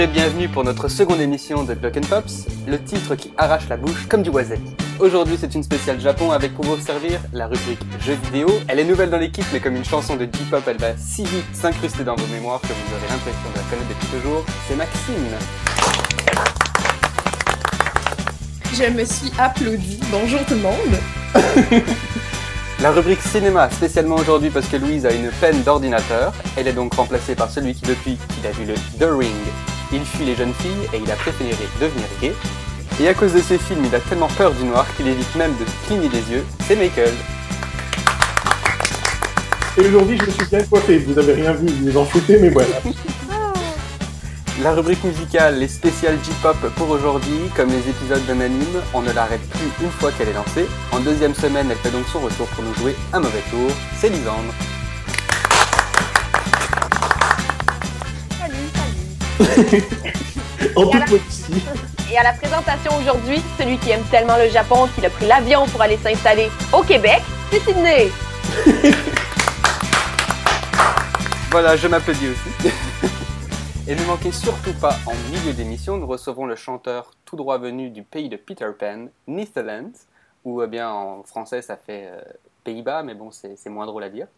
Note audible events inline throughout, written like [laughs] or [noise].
et bienvenue pour notre seconde émission de Block Pops, le titre qui arrache la bouche comme du wasabi. Aujourd'hui c'est une spéciale Japon avec pour vous servir la rubrique jeux vidéo. Elle est nouvelle dans l'équipe mais comme une chanson de J-pop elle va si vite s'incruster dans vos mémoires que vous aurez l'impression de la connaître depuis toujours. C'est Maxime. Je me suis applaudi. Bonjour tout le monde. [laughs] La rubrique cinéma, spécialement aujourd'hui parce que Louise a une peine d'ordinateur. Elle est donc remplacée par celui qui, depuis qu'il a vu le The Ring, il fuit les jeunes filles et il a préféré devenir gay. Et à cause de ces films, il a tellement peur du noir qu'il évite même de cligner des yeux. C'est Michael. Et aujourd'hui, je me suis bien coiffé. Vous avez rien vu, vous vous en foutez, mais voilà. [laughs] La rubrique musicale, les spéciales J-pop pour aujourd'hui, comme les épisodes d'un anime, on ne l'arrête plus une fois qu'elle est lancée. En deuxième semaine, elle fait donc son retour pour nous jouer un mauvais tour. C'est Lisandre. [laughs] en Et à toute la- modestie. [laughs] Et à la présentation aujourd'hui, celui qui aime tellement le Japon qu'il a pris l'avion pour aller s'installer au Québec, c'est Sydney. [laughs] Voilà, je m'applaudis aussi. Et ne manquez surtout pas, en milieu d'émission, nous recevons le chanteur tout droit venu du pays de Peter Pan, Netherlands, ou eh bien en français ça fait euh, Pays-Bas, mais bon, c'est moins drôle à dire.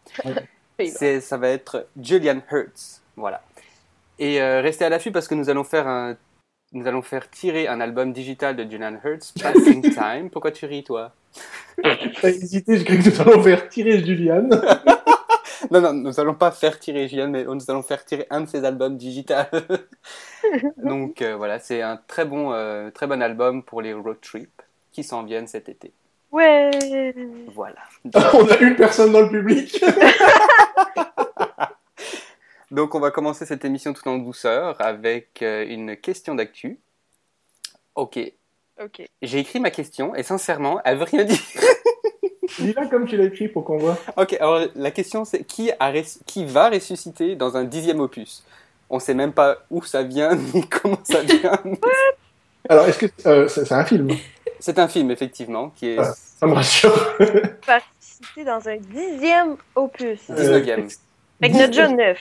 Ça va être Julian Hertz, voilà. Et euh, restez à l'affût parce que nous allons faire un, nous allons faire tirer un album digital de Julian Hertz, Passing [laughs] Time. Pourquoi tu ris, toi? T'as hésité, j'ai cru que nous allons faire tirer Julian. [laughs] Non, non, nous allons pas faire tirer Julian, mais nous allons faire tirer un de ses albums digital. [laughs] Donc euh, voilà, c'est un très bon, euh, très bon album pour les road trips qui s'en viennent cet été. Ouais. Voilà. On a une personne dans le public. Donc on va commencer cette émission tout en douceur avec euh, une question d'actu. Ok, Ok. j'ai écrit ma question et sincèrement, elle veut rien dire. [laughs] Dis-la comme tu l'as écrit pour qu'on voit. Ok, alors la question c'est qui, a res- qui va ressusciter dans un dixième opus? On sait même pas où ça vient [laughs] ni comment ça vient. [laughs] Alors, est-ce que euh, c'est un film? C'est un film effectivement qui est Ah. Ça me rassure. Participer dans un dixième opus. Euh, 19e. Avec notre John 9.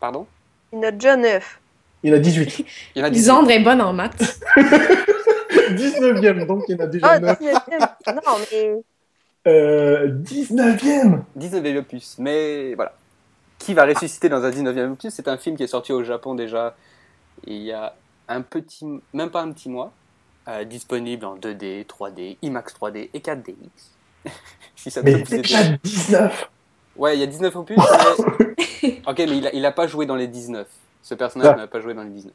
Pardon? Notre John 9. Il y en a 18. Il y en a 18. Lisandre est bonne en maths. [laughs] 19e, donc il y en a déjà Ah, 9. 19e. Non, mais. Euh, 19e 19e opus. Mais voilà. Qui va ressusciter dans un 19e opus? C'est un film qui est sorti au Japon déjà il y a un petit, même pas un petit mois, euh, disponible en 2D, 3D, IMAX 3D et 4DX. [laughs] si ça peut Mais déjà 19 Ouais, il y a 19 opus. mais- [laughs] ok, mais il a, il a pas joué dans les 19. Ce personnage Ah. n'a pas joué dans les 19.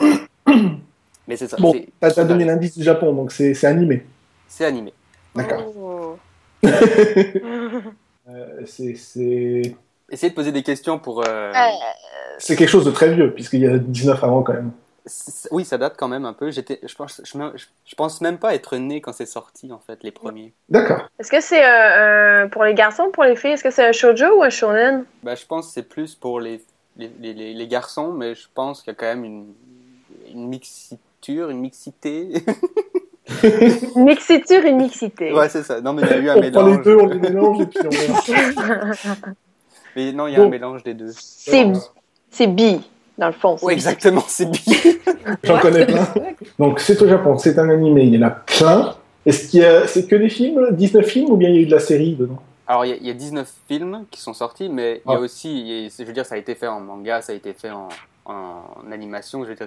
[coughs] mais c'est ça. Bon, t'as donné l'indice du Japon, donc c'est c'est animé. C'est animé. D'accord. Oh. [laughs] [laughs] Euh, c'est- c'est Essayez de poser des questions pour. euh, Euh, c'est quelque chose de très vieux, puisqu'il y a 19 avant quand même. Oui, ça date quand même un peu. J'étais, je pense, je, me- je pense même pas être né quand c'est sorti en fait les premiers. D'accord. Est-ce que c'est euh, un- pour les garçons ou pour les filles? Est-ce que c'est un shoujo ou un shonen? Bah, je pense que c'est plus pour les, les, les, garçons, mais je pense qu'il y a quand même une, une mixiture, une mixité. Mixiture et mixité. ouais, c'est ça. Non, mais il y a eu un On prend mélange. les deux, on les mélange et puis on [laughs] verra. Mais non, il y a Bon. un mélange des deux. C'est c'est bi, dans le fond. Oui, exactement, c'est bien. [laughs] J'en connais plein. Donc c'est au Japon, c'est un animé, il y en a plein. Est-ce qu'il y a, c'est que des films, 19 films ou bien il y a eu de la série dedans? Alors, il y, a- il y a 19 films qui sont sortis, mais il y a Ah. aussi, il y a- je veux dire, ça a été fait en manga, ça a été fait en, en animation. Je veux dire,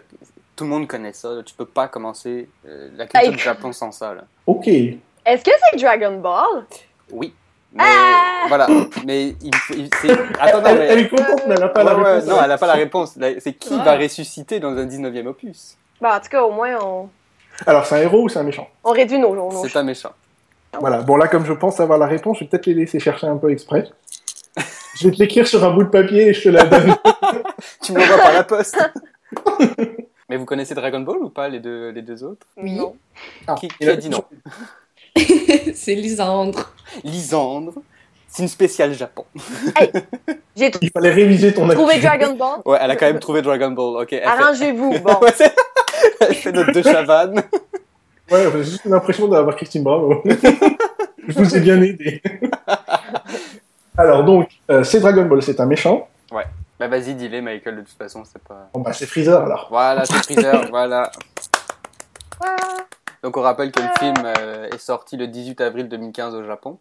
tout le monde connaît ça. là. Tu peux pas commencer euh, la culture du Japon sans ça. Là. Ok. Est-ce que c'est Dragon Ball? Oui. Mais Ah voilà. Mais il, il- c'est- Attends, non, elle, mais- elle est contente, mais elle n'a pas la Ouais, ouais, réponse. non, elle n'a pas la réponse. C'est qui Ouais. va ressusciter dans un 19e opus? Bah, en tout cas, au moins, on, Alors c'est un héros ou c'est un méchant? on réduit nos, nos C'est un méchant. Voilà. Bon là, comme je pense avoir la réponse, je vais peut-être les laisser chercher un peu exprès. Je vais te l'écrire sur un bout de papier et je te la donne. [laughs] Tu me l'envoies par la poste. [laughs] Mais vous connaissez Dragon Ball ou pas, les deux, les deux autres? Oui. Non. Ah, Qui, qui a dit non? [laughs] [laughs] c'est Lisandre. Lisandre. C'est une spéciale Japon. [laughs] J'ai Il fallait réviser ton trouvé. Dragon Ball. Ouais, elle a quand même trouvé Dragon Ball. Ok. Arrangez-vous. [laughs] Bon. Ouais, c'est- elle fait notre deux chavannes. Ouais, j'ai juste l'impression d'avoir Christine Bravo. je vous ai bien aidé. Alors donc, euh, c'est Dragon Ball, c'est un méchant. Bah, Bah vas-y, dis-les, Michael, de toute façon, c'est pas... Bon, bah, c'est Freezer, alors. Voilà, c'est Freezer, voilà. Donc on rappelle que le film euh, est sorti le 18 avril 2015 au Japon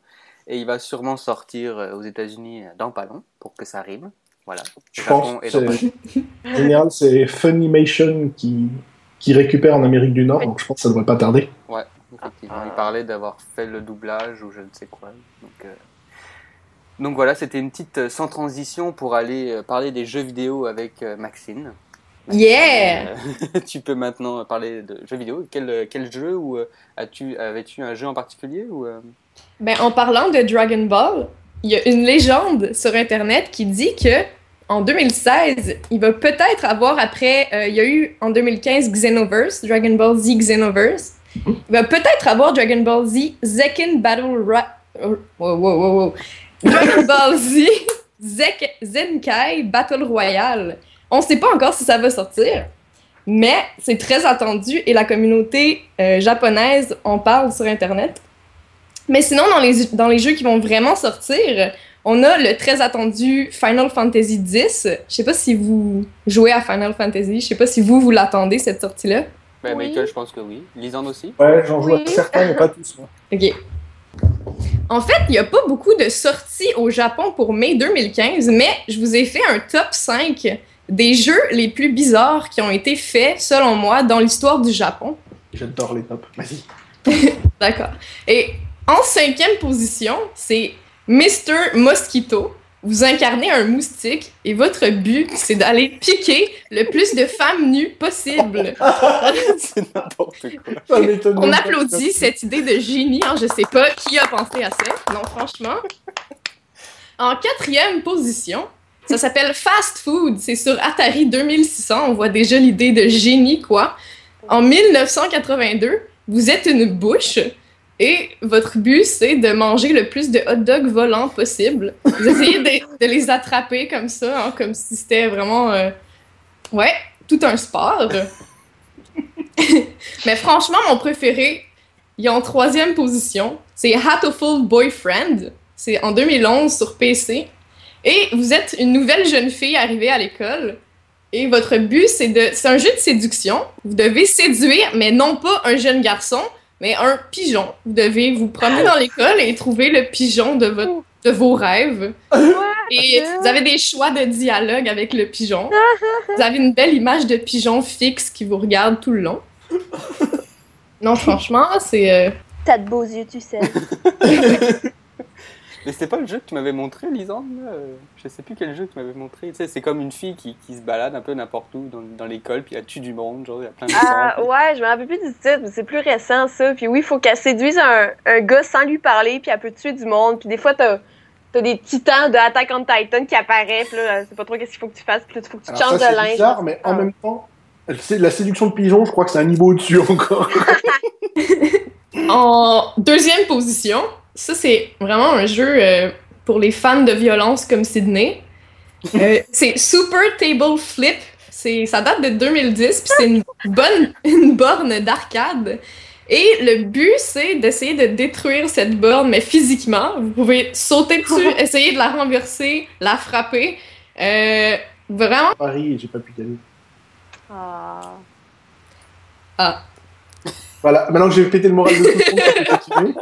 et il va sûrement sortir euh, aux États-Unis euh, dans pas long pour que ça rime. Voilà. Je Japon pense en [laughs] général, c'est Funimation qui, qui récupère en Amérique du Nord, donc je pense que ça devrait pas tarder. Ouais, effectivement. Il parlait d'avoir fait le doublage ou je ne sais quoi. Donc, euh, donc voilà, c'était une petite sans transition pour aller parler des jeux vidéo avec Maxine. Yeah! Euh, [laughs] tu peux maintenant parler de jeux vidéo. Quel, quel jeu ou euh, as-tu avais-tu un jeu en particulier ou euh, Ben, en parlant de Dragon Ball, il y a une légende sur Internet qui dit que en 2016, il va peut-être avoir après, euh, il y a eu en 2015 Xenoverse, Dragon Ball Z Xenoverse. Il va peut-être avoir Dragon Ball Z Zekken Battle Ra... oh, Wow, wow, wow, wow. Dragon Ball Z Zek- Zenkai Battle Royale. On sait pas encore si ça va sortir, mais c'est très attendu et la communauté euh, japonaise en parle sur Internet. Mais sinon, dans les, dans les jeux qui vont vraiment sortir, on a le très attendu Final Fantasy X. Je sais pas si vous jouez à Final Fantasy. Je sais pas si vous, vous l'attendez, cette sortie-là. ben, Oui. Michael, je pense que oui. Lisande aussi. Ouais, j'en joue Oui. à certains, mais pas [laughs] tous. moi. OK. En fait, il n'y a pas beaucoup de sorties au Japon pour mai 2015, mais je vous ai fait un top 5 des jeux les plus bizarres qui ont été faits, selon moi, dans l'histoire du Japon. J'adore les tops. Vas-y. [laughs] D'accord. Et en cinquième position, c'est Mr. Mosquito. Vous incarnez un moustique et votre but, c'est d'aller piquer le plus de femmes nues possible. [laughs] c'est n'importe quoi. [laughs] On applaudit cette idée de génie. Hein, je sais pas qui a pensé à ça. Non, franchement. En quatrième position, ça s'appelle Fast Food. C'est sur Atari 2600. On voit déjà l'idée de génie, quoi. En 1982, vous êtes une bouche et votre but, c'est de manger le plus de hot dogs volants possible. Vous essayez de, les attraper comme ça, hein, comme si c'était vraiment... euh, Ouais, tout un sport. [laughs] Mais franchement, mon préféré, il est en troisième position. C'est Hatoful Boyfriend. C'est en 2011 sur PC. Et vous êtes une nouvelle jeune fille arrivée à l'école. Et votre but, c'est de. C'est un jeu de séduction. Vous devez séduire, mais non pas un jeune garçon, mais un pigeon. Vous devez vous promener dans l'école et trouver le pigeon de, votre, de vos rêves. Et vous avez des choix de dialogue avec le pigeon. Vous avez une belle image de pigeon fixe qui vous regarde tout le long. Non, franchement, c'est. euh, T'as de beaux yeux, tu sais. [laughs] Mais c'était pas le jeu que tu m'avais montré, Lisande là Euh, Je sais plus quel jeu que tu m'avais montré. Tu sais, c'est comme une fille qui, qui se balade un peu n'importe où dans, dans l'école, puis elle tue du monde, genre il y a plein de Ah, ouais, je me rappelle plus du titre, mais c'est plus récent, ça. Puis oui, il faut qu'elle séduise un, un gars sans lui parler, puis elle peut tuer du monde. Puis des fois, t'as as des titans de Attack on Titan qui apparaissent, puis là, c'est pas trop qu'est-ce qu'il faut que tu fasses, puis là, il faut que tu Alors changes ça, de c'est linge. bizarre, mais en Ah. même temps, c'est- la séduction de pigeon, je crois que c'est un niveau au-dessus encore. [laughs] En deuxième position, ça c'est vraiment un jeu euh, pour les fans de violence comme Sydney. [laughs] Euh, c'est Super Table Flip. C'est, ça date de 2010, puis c'est une bonne [laughs] une borne d'arcade. Et le but, c'est d'essayer de détruire cette borne, mais physiquement. Vous pouvez sauter dessus, [laughs] essayer de la renverser, la frapper. Euh, vraiment, Paris, j'ai pas pu y aller. Ah. Voilà, maintenant que j'ai pété le moral de tout le monde, je peux continuer.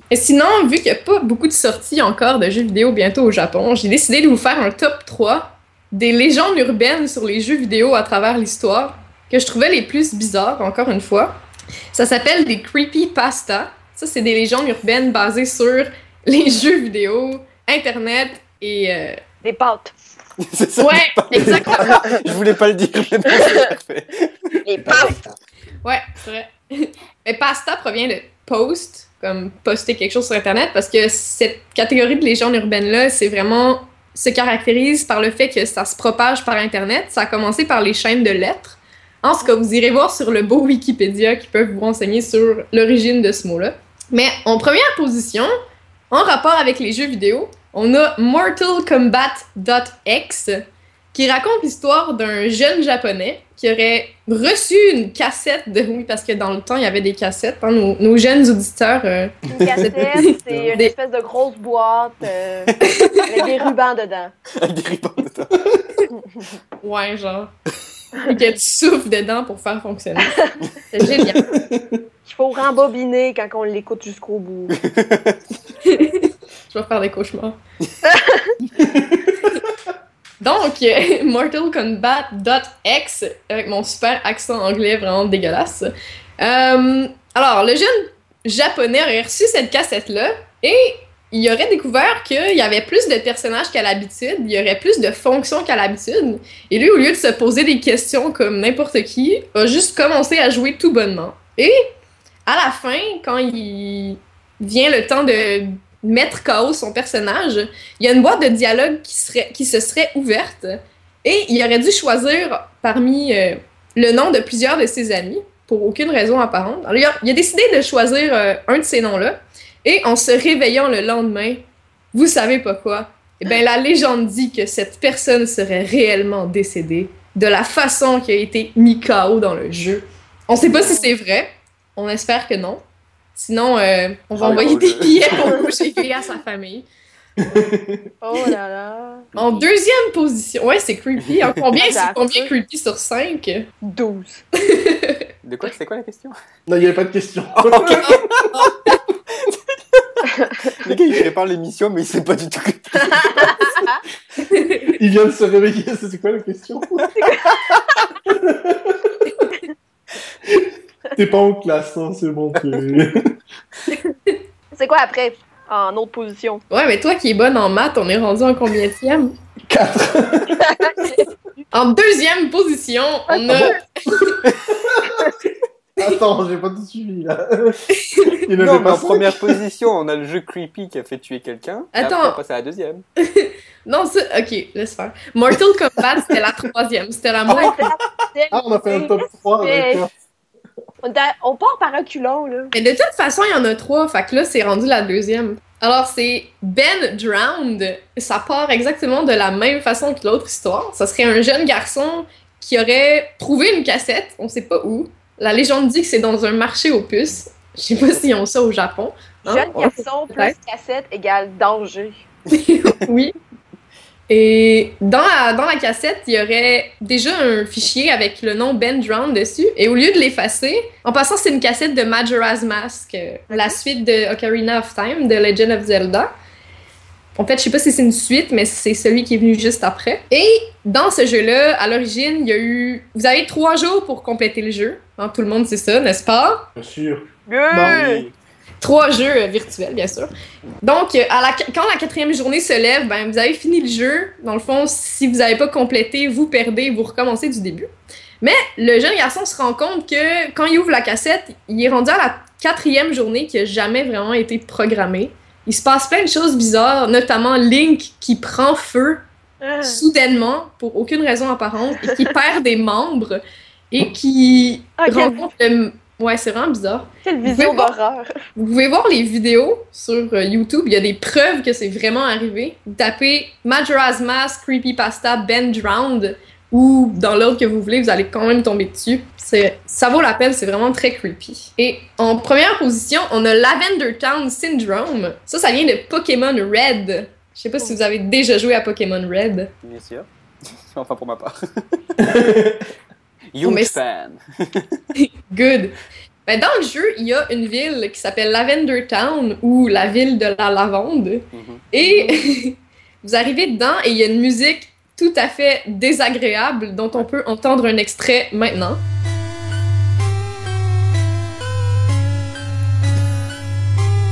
[laughs] Et sinon, vu qu'il n'y a pas beaucoup de sorties encore de jeux vidéo bientôt au Japon, j'ai décidé de vous faire un top 3 des légendes urbaines sur les jeux vidéo à travers l'histoire que je trouvais les plus bizarres, encore une fois. Ça s'appelle des creepypasta. Ça, c'est des légendes urbaines basées sur [laughs] les jeux vidéo, Internet et... euh, Des pâtes. [laughs] C'est ça, Ouais, exactement. Je voulais pas le dire, mais non, c'est parfait. Des pâtes! Ouais, c'est vrai. Mais pasta provient de post, comme poster quelque chose sur Internet, parce que cette catégorie de légendes urbaines-là, c'est vraiment se caractérise par le fait que ça se propage par Internet. Ça a commencé par les chaînes de lettres. En ce cas, vous irez voir sur le beau Wikipédia qui peuvent vous renseigner sur l'origine de ce mot-là. Mais en première position, en rapport avec les jeux vidéo, on a Mortal Kombat.x, qui raconte l'histoire d'un jeune japonais qui aurait reçu une cassette de. Oui, parce que dans le temps, il y avait des cassettes. hein, nos, nos jeunes auditeurs. euh, Une cassette, c'est une Des- espèce de grosse boîte euh, avec des rubans dedans. Avec [laughs] des ribans dedans. [laughs] ouais, genre. Et que tu souffles dedans pour faire fonctionner. C'est [laughs] génial. Il faut rembobiner quand on l'écoute jusqu'au bout. Je vais faire des cauchemars. Donc, [laughs] Mortal Kombat.x, avec mon super accent anglais vraiment dégueulasse. Euh, alors, le jeune japonais aurait reçu cette cassette-là et il aurait découvert qu'il y avait plus de personnages qu'à l'habitude, il y aurait plus de fonctions qu'à l'habitude. Et lui, au lieu de se poser des questions comme n'importe qui, a juste commencé à jouer tout bonnement. Et à la fin, quand il vient le temps de mettre KO son personnage, il y a une boîte de dialogue qui, serait, qui se serait ouverte et il aurait dû choisir parmi euh, le nom de plusieurs de ses amis pour aucune raison apparente. Alors, il, a, il a décidé de choisir euh, un de ces noms-là et en se réveillant le lendemain, vous savez pas quoi, eh bien, la légende dit que cette personne serait réellement décédée de la façon qui a été mis KO dans le jeu. On sait pas si c'est vrai, on espère que non. Sinon, euh, on va Ah, envoyer des billets pour [laughs] coucher à sa famille. Oh là là. En deuxième position, ouais, c'est creepy. En combien, c'est combien creepy sur 5? 12. De quoi C'est quoi la question? Non, il n'y avait pas de question. [laughs] [laughs] Le gars, il prépare l'émission, mais il sait pas du tout. il vient de se réveiller. C'est quoi la question? T'es pas en classe, hein, c'est bon. t'es- C'est quoi après? En autre position? Ouais, mais toi qui es bonne en maths, on est rendu en combienième? 4. [laughs] En deuxième position, on a... [laughs] Attends, j'ai pas tout suivi là. [laughs] Il Non, mais pas en première position, on a le jeu Creepy qui a fait tuer quelqu'un. Attends. Après, on passe à la deuxième. Non, ça... Ok, laisse faire. Mortal Kombat, c'était la troisième. C'était la moins... Ah, on a fait un top 3, d'accord. On, part par reculons, là. Mais de toute façon, il y en a trois, fait que là, c'est rendu la deuxième. Alors, c'est Ben Drowned. Ça part exactement de la même façon que l'autre histoire. Ça serait un jeune garçon qui aurait trouvé une cassette, on sait pas où. La légende dit que c'est dans un marché aux puces. Je sais pas s'ils ont ça au Japon. Hein? Jeune On- garçon plus cassette égale danger. [laughs] oui. Et dans la, dans la cassette, il y aurait déjà un fichier avec le nom Ben Drowned dessus. Et au lieu de l'effacer, en passant, c'est une cassette de Majora's Mask, euh, la suite de Ocarina of Time, de Legend of Zelda. En fait, je sais pas si c'est une suite, mais c'est celui qui est venu juste après. Et dans ce jeu-là, à l'origine, il y a eu. Vous avez trois jours pour compléter le jeu. Hein, tout le monde sait ça, n'est-ce pas? Bien sûr. Good! Oui. Trois jeux virtuels, bien sûr. Donc, euh, à la, quand la quatrième journée se lève, ben, vous avez fini le jeu. Dans le fond, si vous n'avez pas complété, vous perdez, vous recommencez du début. Mais le jeune garçon se rend compte que quand il ouvre la cassette, il est rendu à la quatrième journée qui n'a jamais vraiment été programmée. Il se passe plein de choses bizarres, notamment Link qui prend feu Ah. soudainement pour aucune raison apparente et qui perd des membres et qui rencontre le... Ouais, c'est vraiment bizarre. Quelle vision d'horreur. Vous pouvez voir les vidéos sur euh, YouTube. Il y a des preuves que c'est vraiment arrivé. Vous tapez Majora's Mask Creepypasta Ben Drowned ou dans l'ordre que vous voulez, vous allez quand même tomber dessus. C'est, ça vaut la peine, c'est vraiment très creepy. Et en première position, on a Lavender Town Syndrome. Ça, ça vient de Pokémon Red. Je sais pas si vous avez déjà joué à Pokémon Red. Bien sûr. [laughs] Enfin, pour ma part. [laughs] Huge mais- fan. [laughs] Good. Ben, dans le jeu, il y a une ville qui s'appelle Lavender Town ou la ville de la lavande. Mhm. Et [laughs] vous arrivez dedans et il y a une musique tout à fait désagréable dont on peut entendre un extrait maintenant.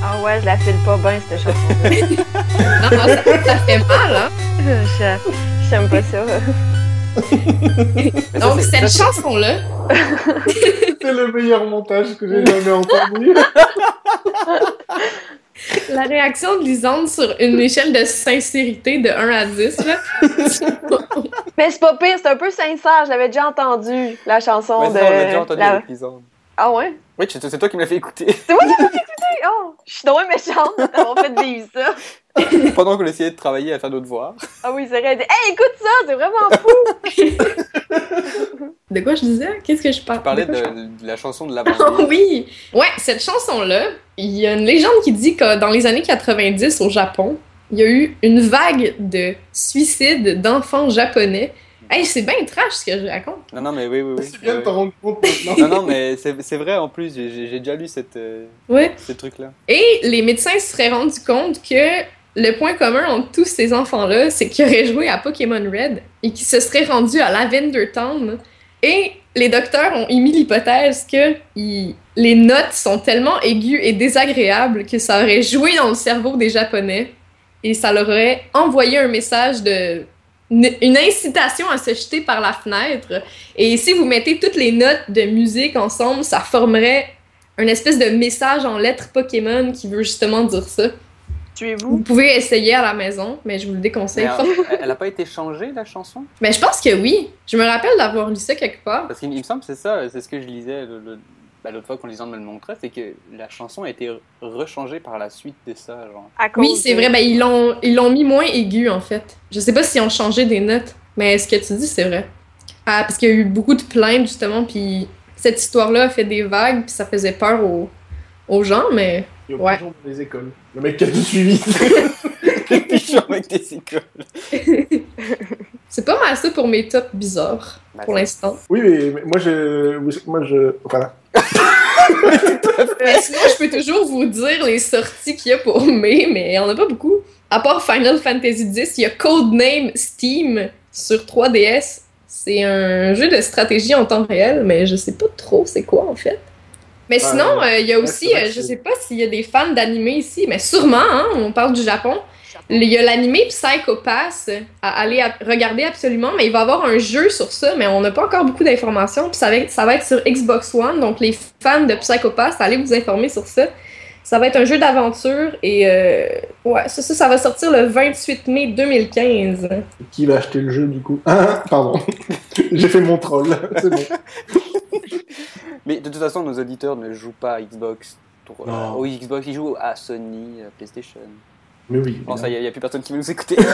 Ah ouais, je la file pas bien, cette chanson. [laughs] Non, non, ça, ça fait mal, hein? Je- J'aime pas ça. [laughs] Donc, c'est- cette chanson-là, [laughs] C'est le meilleur montage que j'ai jamais entendu. [laughs] la réaction de Lisande sur une échelle de sincérité de 1 à 10, là, Mais c'est pas pire, c'est un peu sincère. Je l'avais déjà entendu, la chanson Ouais, de. ça, on l'a déjà entendu la- avec Lisande. Ah ouais? Oui, c'est toi qui me l'as fait écouter. C'est moi qui l'ai écouté! Oh! Je suis donc méchante de t'avoir fait vivre ça. [laughs] Pendant qu'on essayait de travailler à faire nos devoirs. Ah oui, c'est vrai. Hey, écoute ça, c'est vraiment fou! [laughs] De quoi je disais? Qu'est-ce que je parle? Je parlais de la chanson de la [laughs] Oh oui! Ouais, cette chanson-là, il y a une légende qui dit que dans les années 90 au Japon, il y a eu une vague de suicides d'enfants japonais. Hey, c'est bien trash ce que je raconte. Non, non, mais oui, oui, oui. C'est bien de t'en rendre compte maintenant. Non, non, mais c'est c'est vrai en plus, j'ai j'ai déjà lu cette, euh, Ouais. ce truc-là. Et les médecins se seraient rendus compte que le point commun entre tous ces enfants-là, c'est qu'ils auraient joué à Pokémon Red et qu'ils se seraient rendus à Lavender Town. Et les docteurs ont émis l'hypothèse que les notes sont tellement aiguës et désagréables que ça aurait joué dans le cerveau des Japonais et ça leur aurait envoyé un message de une incitation à se jeter par la fenêtre. Et si vous mettez toutes les notes de musique ensemble, ça formerait un espèce de message en lettres Pokémon qui veut justement dire ça. Vous Tuez-vous. pouvez essayer à la maison, mais je vous le déconseille Mais, [laughs] fort. elle n'a pas été changée, la chanson? Mais je pense que oui. Je me rappelle d'avoir lu ça quelque part. Parce qu'il il me semble que c'est ça, c'est ce que je lisais le- le- bah, l'autre fois quand Lisande me le montrait, c'est que la chanson a été re- rechangée par la suite de ça. Genre. À cause Oui, c'est de- vrai. Ben, ils l'ont ils l'ont mis moins aigu, en fait. Je sais pas s'ils ont changé des notes, mais ce que tu dis, c'est vrai. Ah, parce qu'il y a eu beaucoup de plaintes, justement, puis cette histoire-là a fait des vagues, puis ça faisait peur aux, aux gens, mais Il y a Ouais. toujours dans les écoles. Le mec qui a tout suivi. [laughs] Les pigeons avec des écoles. [laughs] c'est pas mal ça pour mes tops bizarres, Bah, pour l'instant. oui, mais mais moi je. Moi je. Voilà. [laughs] Mais sinon, je peux toujours vous dire les sorties qu'il y a pour mai, mais il y en a pas beaucoup. À part Final Fantasy X, il y a Codename Steam sur 3DS. C'est un jeu de stratégie en temps réel, mais je sais pas trop c'est quoi en fait. Mais sinon, euh, il y a aussi, euh, je sais pas s'il y a des fans d'anime ici, mais sûrement, hein, on parle du Japon. Il y a l'anime Psycho Pass à aller à- regarder absolument, mais il va y avoir un jeu sur ça, mais on n'a pas encore beaucoup d'informations. Puis ça va, être, ça va être sur Xbox One, donc les fans de Psycho Pass, allez vous informer sur ça. Ça va être un jeu d'aventure et euh, ouais, ça, ça, ça va sortir le 28 mai 2015. Qui va acheter le jeu du coup? Ah, [laughs] pardon. [laughs] J'ai fait mon troll. [laughs] C'est bon. [laughs] Mais de toute façon, nos auditeurs ne jouent pas à Xbox. Pour, euh, au Xbox, ils jouent à Sony, à PlayStation. Mais oui. Bon, ça y est, il n'y a plus personne qui veut nous écouter. [laughs]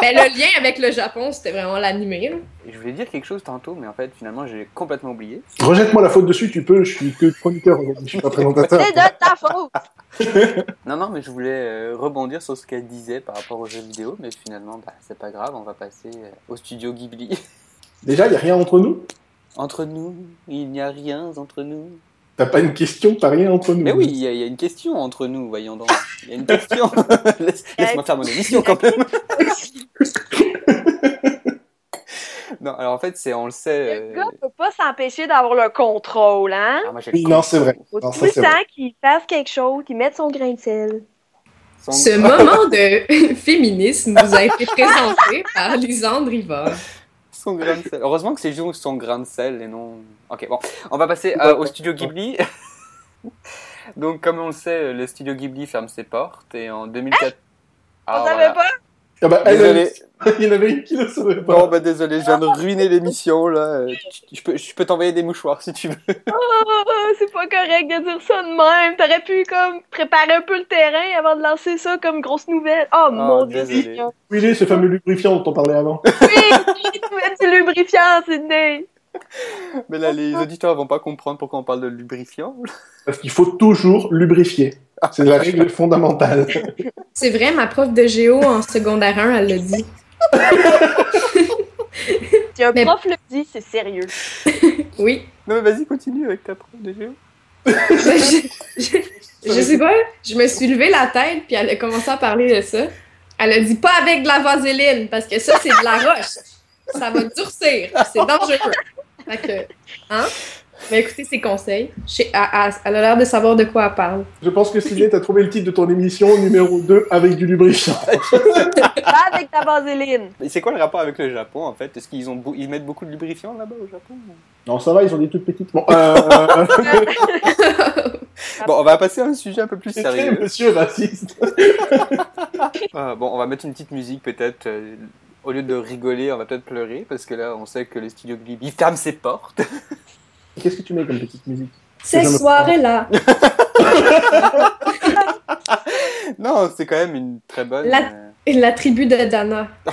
Ben, le lien avec le Japon, c'était vraiment l'animé. je voulais dire quelque chose tantôt, mais en fait, finalement, j'ai complètement oublié. Rejette-moi la faute dessus, tu peux. Je suis que chroniqueur aujourd'hui. Je suis pas présentateur. C'est de ta faute! [laughs] Non, non, mais je voulais euh, rebondir sur ce qu'elle disait par rapport aux jeux vidéo, mais finalement, bah, c'est pas grave, on va passer euh, au studio Ghibli. Déjà, il y a rien entre nous? Entre nous, il n'y a rien entre nous. T'as pas une question, t'as rien entre nous. Mais oui, il y, a- il y a une question entre nous, voyons donc. Il y a une question. [laughs] Laisse- Laisse-moi faire mon émission quand même. [laughs] non, alors en fait, c'est, on le sait. Le euh, gars peut pas s'empêcher d'avoir le contrôle, hein? ah, moi, j'ai le non, c'est vrai. Faut Non, tout ça, le temps qu'il fasse quelque chose, qu'il mette son grain de sel. son- Ce moment [laughs] de féminisme vous a été présenté par Lisandre Rivard. Son grain de sel. Heureusement que c'est juste son grain de sel et non. Ok, bon, on va passer euh, au studio Ghibli. [laughs] Donc, comme on le sait, le studio Ghibli ferme ses portes et en 2004. On Ah, savait voilà. pas? Ah bah, elle, Désolé. [laughs] il y en avait une qui ne savait pas. Non, bah désolé, je viens de ruiner l'émission là. Tu- Je peux, je peux t'envoyer des mouchoirs si tu veux. Oh, [laughs] c'est pas correct de dire ça de même. T'aurais pu comme préparer un peu le terrain avant de lancer ça comme grosse nouvelle. Oh mon dieu. Oui, ce fameux lubrifiant dont on parlait avant. Oui, tu mets du lubrifiant, Sydney. [laughs] Mais là, les auditeurs vont pas comprendre pourquoi on parle de lubrifiant. Parce qu'il faut toujours lubrifier. C'est la règle fondamentale. [laughs] C'est vrai, ma prof de géo en secondaire 1, elle l'a dit. [laughs] Si un Mais- prof le dit, c'est sérieux. Oui. Non, mais vas-y, continue avec ta prof de géo. je, je- je sais pas, je me suis levé la tête puis elle a commencé à parler de ça. Elle a dit pas avec de la vaseline parce que ça c'est de la roche. Ça va durcir, c'est dangereux. Fait que, hein? Mais écoutez ses conseils. Elle, a l'air de savoir de quoi elle parle. Je pense que Sylvie, t'as trouvé le titre de ton émission numéro 2 avec du lubrifiant. [laughs] Pas avec ta vaseline. Mais c'est quoi le rapport avec le Japon en fait? Est-ce qu'ils ont ils mettent beaucoup de lubrifiant là-bas au Japon? Non, ça va, ils ont des toutes petites. Bon, euh, [laughs] Bon, on va passer à un sujet un peu plus sérieux. monsieur raciste. Ah, bon, on va mettre une petite musique peut-être. euh, au lieu de rigoler, on va peut-être pleurer parce que là, on sait que le studio Ghibli ferme ses portes. [laughs] Qu'est-ce que tu mets comme petite musique me- soirée-là. [laughs] Non, c'est quand même une très bonne. La- euh, la tribu de Dana. [laughs]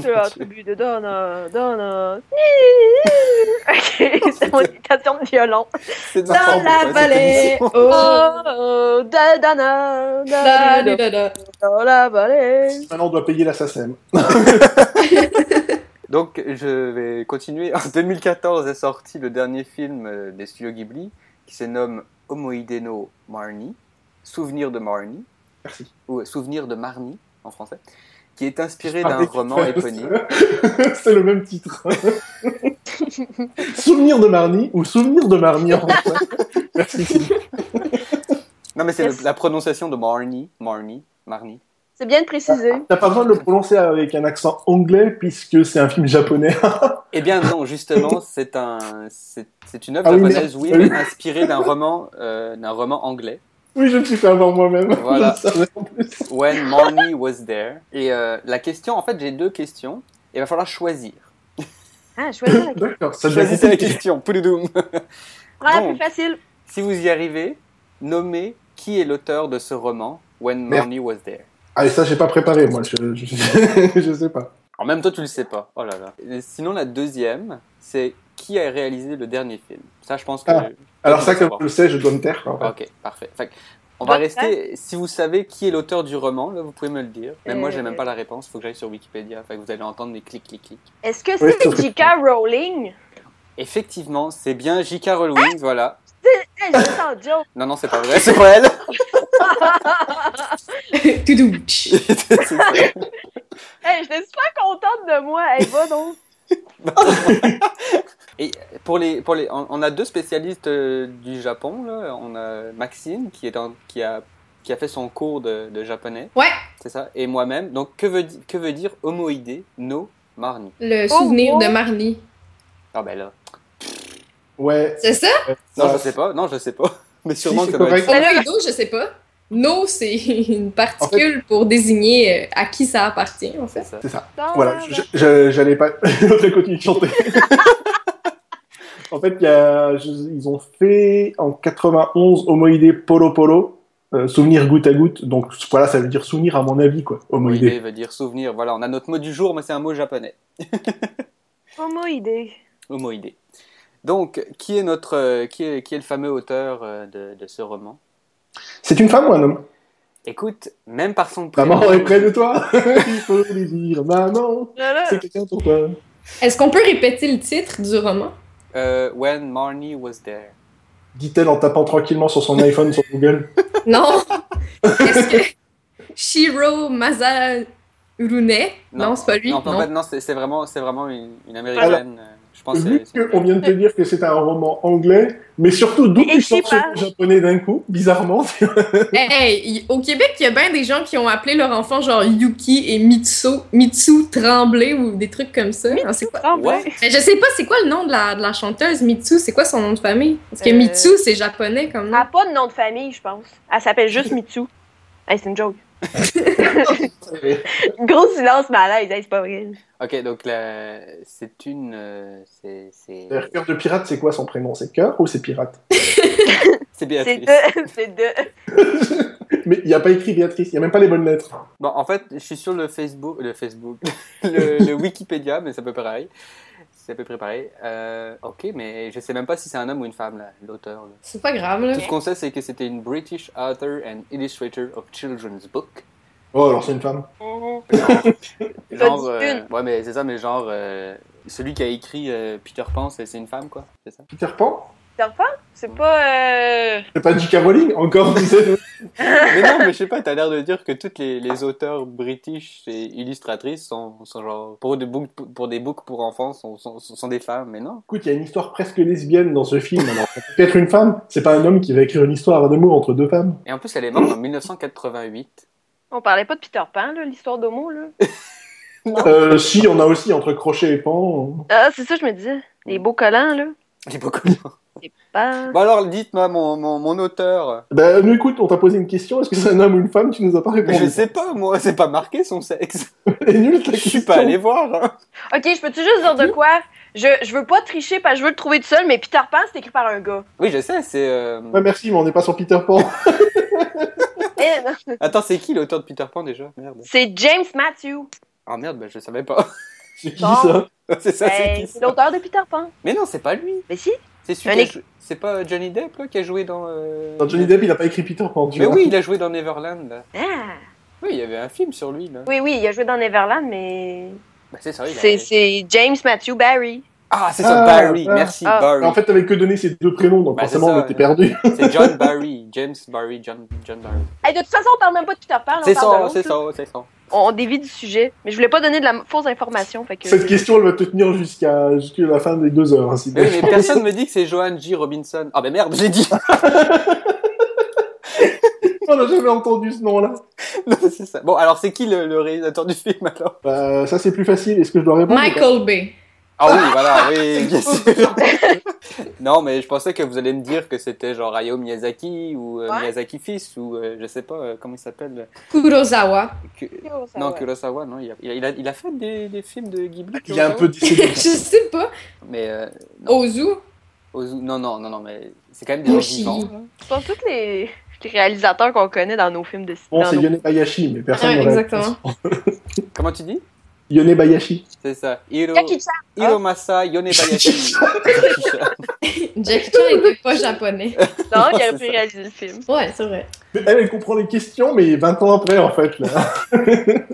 C'est la tribu de Donna, Donna. [laughs] c'est mon imitation de violon. Dans la vallée. Oh. Oh, da- Da, da, da. dans la vallée. Maintenant, on doit payer la SACEM. [laughs] Donc, je vais continuer. En 2014 est sorti le dernier film euh, des studios Ghibli qui se nomme Homoide no Marnie, Souvenir de Marnie, Merci. ou euh, Souvenir de Marnie en français, qui est inspiré Ah, d'un roman éponyme. [laughs] C'est le même titre. [laughs] Souvenir de Marnie ou Souvenir de Marnie en français. Merci. Non, mais c'est Yes. la prononciation de Marnie, Marnie, Marnie. C'est bien de préciser. T'as pas besoin de le prononcer avec un accent anglais puisque c'est un film japonais. [laughs] Eh bien non, justement, c'est un, c'est une œuvre Ah oui, japonaise, oui, mais inspirée d'un roman, euh, d'un roman anglais. Oui, je me suis fait avoir moi-même. Voilà. [laughs] When Marnie was there. Et euh, la question, en fait, j'ai deux questions. Il va falloir choisir. Ah, choisis la [laughs] devient Choisissez la question. La [laughs] Bon. plus facile. Si vous y arrivez, nommez qui est l'auteur de ce roman, When Merde. Marnie was there. Ah, et ça, j'ai pas préparé, moi. Je, je, je sais pas. En même temps, tu le sais pas. Oh là là. Et sinon, la deuxième, c'est qui a réalisé le dernier film. Ça, je pense que. Ah. Alors, ça, comme je le sais, je dois me taire. quoi, en fait. Ok, parfait. Fait on va rester. Si vous savez qui est l'auteur du roman, là, vous pouvez me le dire. Même moi, j'ai Euh, même pas la réponse. Il faut que j'aille sur Wikipédia. Fait que vous allez entendre des clics, clics, clics. Est-ce que Oui, c'est c'est J.K. Rowling? Effectivement, c'est bien J.K. Rowling, voilà. En joke. Non, non, c'est pas vrai, c'est pas elle. [laughs] [laughs] Ça. Hey, j'étais super contente de moi. Hey, va donc. [laughs] Et pour les, pour les, on on a deux spécialistes euh, du Japon. Là. On a Maxime qui est en- qui a qui a fait son cours de, de japonais, Ouais, c'est ça, et moi-même. Donc que veut que veut dire homoïdé no marni? Le souvenir oh. de Marnie. Ah ben là. Ouais. C'est ça? Non, je sais pas. Non, je sais pas. [laughs] Mais sûrement Si, que ça doit être. Homoïdo, je sais pas. No, c'est [laughs] une particule pour désigner euh, à qui ça appartient, en fait. C'est ça. C'est ça. Dans Voilà, j'allais pas. [laughs] L'autre continue de chanter. [laughs] en fait, il y a, je- ils ont fait en 91 Homoïdé Polo Polo, euh, souvenir goutte à goutte. Donc voilà, ça veut dire souvenir à mon avis, quoi. Homoïdé Homoïdé. veut dire souvenir. Voilà, on a notre mot du jour, mais c'est un mot japonais. Homoïdé. Homoïdé. Donc, qui est notre, euh, qui est, qui est le fameux auteur euh, de, de ce roman? C'est une femme ou un homme? Écoute, même par son prénom. Maman est près de toi. [laughs] il faut lui dire maman. Voilà. C'est quelqu'un pour toi. Est-ce qu'on peut répéter le titre du roman? Euh, When Marnie was there. Dit-elle en tapant tranquillement sur son iPhone sur Google. [laughs] Non! Est-ce que Shiro Mazarune? Non, c'est pas lui. Non, Non, en fait, non, c'est vraiment, c'est vraiment une, une américaine. euh, pense. Vu qu'on vient de te dire que c'est un roman anglais, mais surtout d'où tu sors ce japonais d'un coup, bizarrement. [laughs] Hey, au Québec, il y a bien des gens qui ont appelé leur enfant genre Yuki et Mitsu, Mitsu Tremblay ou des trucs comme ça. C'est quoi? What? Mais Je sais pas, c'est quoi le nom de la, de la chanteuse Mitsu? C'est quoi son nom de famille? Parce que Euh, Mitsu, c'est japonais comme Elle nom. n'a pas de nom de famille, je pense. Elle s'appelle juste Mitsu. Hey, c'est une joke. [laughs] [laughs] Gros silence malaise, hey, c'est pas vrai. Ok, donc la- c'est une, euh, c'est, c'est, D'ailleurs, Cœur de pirate, c'est quoi son prénom? C'est Cœur ou c'est pirate? C'est [laughs] C'est Béatrice. deux. C'est deux. Mais il n'y a pas écrit Béatrice, il n'y a même pas les bonnes lettres. Bon, en fait, je suis sur le Facebook, le Facebook, le, le Wikipédia, mais c'est à peu près pareil. C'est à peu près pareil. Euh, ok, mais je sais même pas si c'est un homme ou une femme, là, l'auteur. là. C'est pas grave, là. Tout ce qu'on sait, c'est que c'était une British author and illustrator of children's book. Oh, alors c'est une femme. [laughs] Genre, euh, ouais, mais c'est ça, mais genre, euh, celui qui a écrit euh, Peter Pan, c'est c'est une femme, quoi, c'est ça? Peter Pan? Peter Pan? C'est pas. Euh... C'est pas J.K. Rowling Encore. [laughs] Mais non, mais je sais pas, t'as l'air de dire que toutes les, les auteurs british et illustratrices sont, sont genre, pour des books pour, des books pour enfants, sont, sont, sont des femmes, mais non. Écoute, il y a une histoire presque lesbienne dans ce film, alors ça peut être une femme. C'est pas un homme qui va écrire une histoire d'amour entre deux femmes. Et en plus, elle est morte en 1988. On parlait pas de Peter Pan, là, l'histoire d'homo, là? [laughs] Euh, si, on a aussi entre crochet et pan. Ah, c'est ça, je me disais. Les beaux collants, là. Elle est pas pas. Bon alors, dites-moi, mon, mon, mon auteur. Ben, nous écoute, on t'a posé une question, est-ce que c'est un homme ou une femme? Tu nous as pas Mais répondu. je sais pas, moi, c'est pas marqué son sexe. Elle est nulle ta Je suis pas allé voir. hein. Ok, je peux-tu juste dire de quoi? Je, je veux pas tricher parce que je veux le trouver tout seul, mais Peter Pan, c'est écrit par un gars. Oui, je sais, c'est. euh, Ouais, merci, mais on n'est pas sur Peter Pan. Eh, [laughs] non. Attends, c'est qui l'auteur de Peter Pan déjà? Merde. C'est James Matthew. Ah merde, bah, je savais pas. C'est qui Bon. ça? [laughs] C'est ça, c'est Ben, qui c'est ça? l'auteur de Peter Pan. Mais non, c'est pas lui. Mais si. C'est jou- C'est pas Johnny Depp là, qui a joué dans. euh, Non, Johnny Depp, il a pas écrit Peter Pan. Mais vois. oui, il a joué dans Neverland. Là. Ah. Oui, il y avait un film sur lui là. Oui, oui, il a joué dans Neverland, mais. Bah, c'est ça, il a- C'est c'est James Matthew Barry. Ah, c'est ça, Ah, Barry. ah. Merci, Ah. Barry. En fait, t'avais que donné ces deux prénoms, donc Bah, forcément, ça, on était perdu. [laughs] C'est John [laughs] Barry. James Barry, John, John Barry. Hey, de toute façon, on parle même pas de Peter Pan. C'est ça, c'est ça, c'est ça. On, on dévie du sujet. Mais je voulais pas donner de la fausse information. Fait que... Cette question, elle va te tenir jusqu'à la fin des deux heures. ainsi de Mais, oui, suite. mais personne me dit que c'est Johan J. Robinson. Ah, ben merde, j'ai dit. [laughs] On n'a jamais entendu ce nom-là. [laughs] Non, c'est ça. Bon, alors c'est qui le, le réalisateur du film alors? Bah, ça, c'est plus facile. Est-ce que je dois répondre Michael Bay. Ah oui, voilà, oui, [laughs] bien sûr. Non, mais je pensais que vous allez me dire que c'était genre Hayao Miyazaki ou euh, Ouais. Miyazaki fils ou euh, je sais pas euh, comment il s'appelle? Kurosawa. Ku- Non. Kurosawa, non, il a, il a, il a, il a fait des, des films de Ghibli. Il est un peu décédé. Je sais pas. Mais euh, Ozu. Ozu- non, non, non, non, mais c'est quand même des gens vivants. Ce sont tous les, les réalisateurs qu'on connaît dans nos films de Bon, dans c'est nos- Yone Bayashi, mais personne Ouais, exactement. Comment tu dis? Yone Bayashi. C'est ça. Hiro, Jackie Chan. Hiromasa Yonebayashi. Jackie Chan était pas japonais. Non, il [laughs] aurait pu ça. réaliser le film. Ouais, c'est vrai. Mais Elle, elle comprend les questions, mais 20 ans après, en fait, là. [laughs]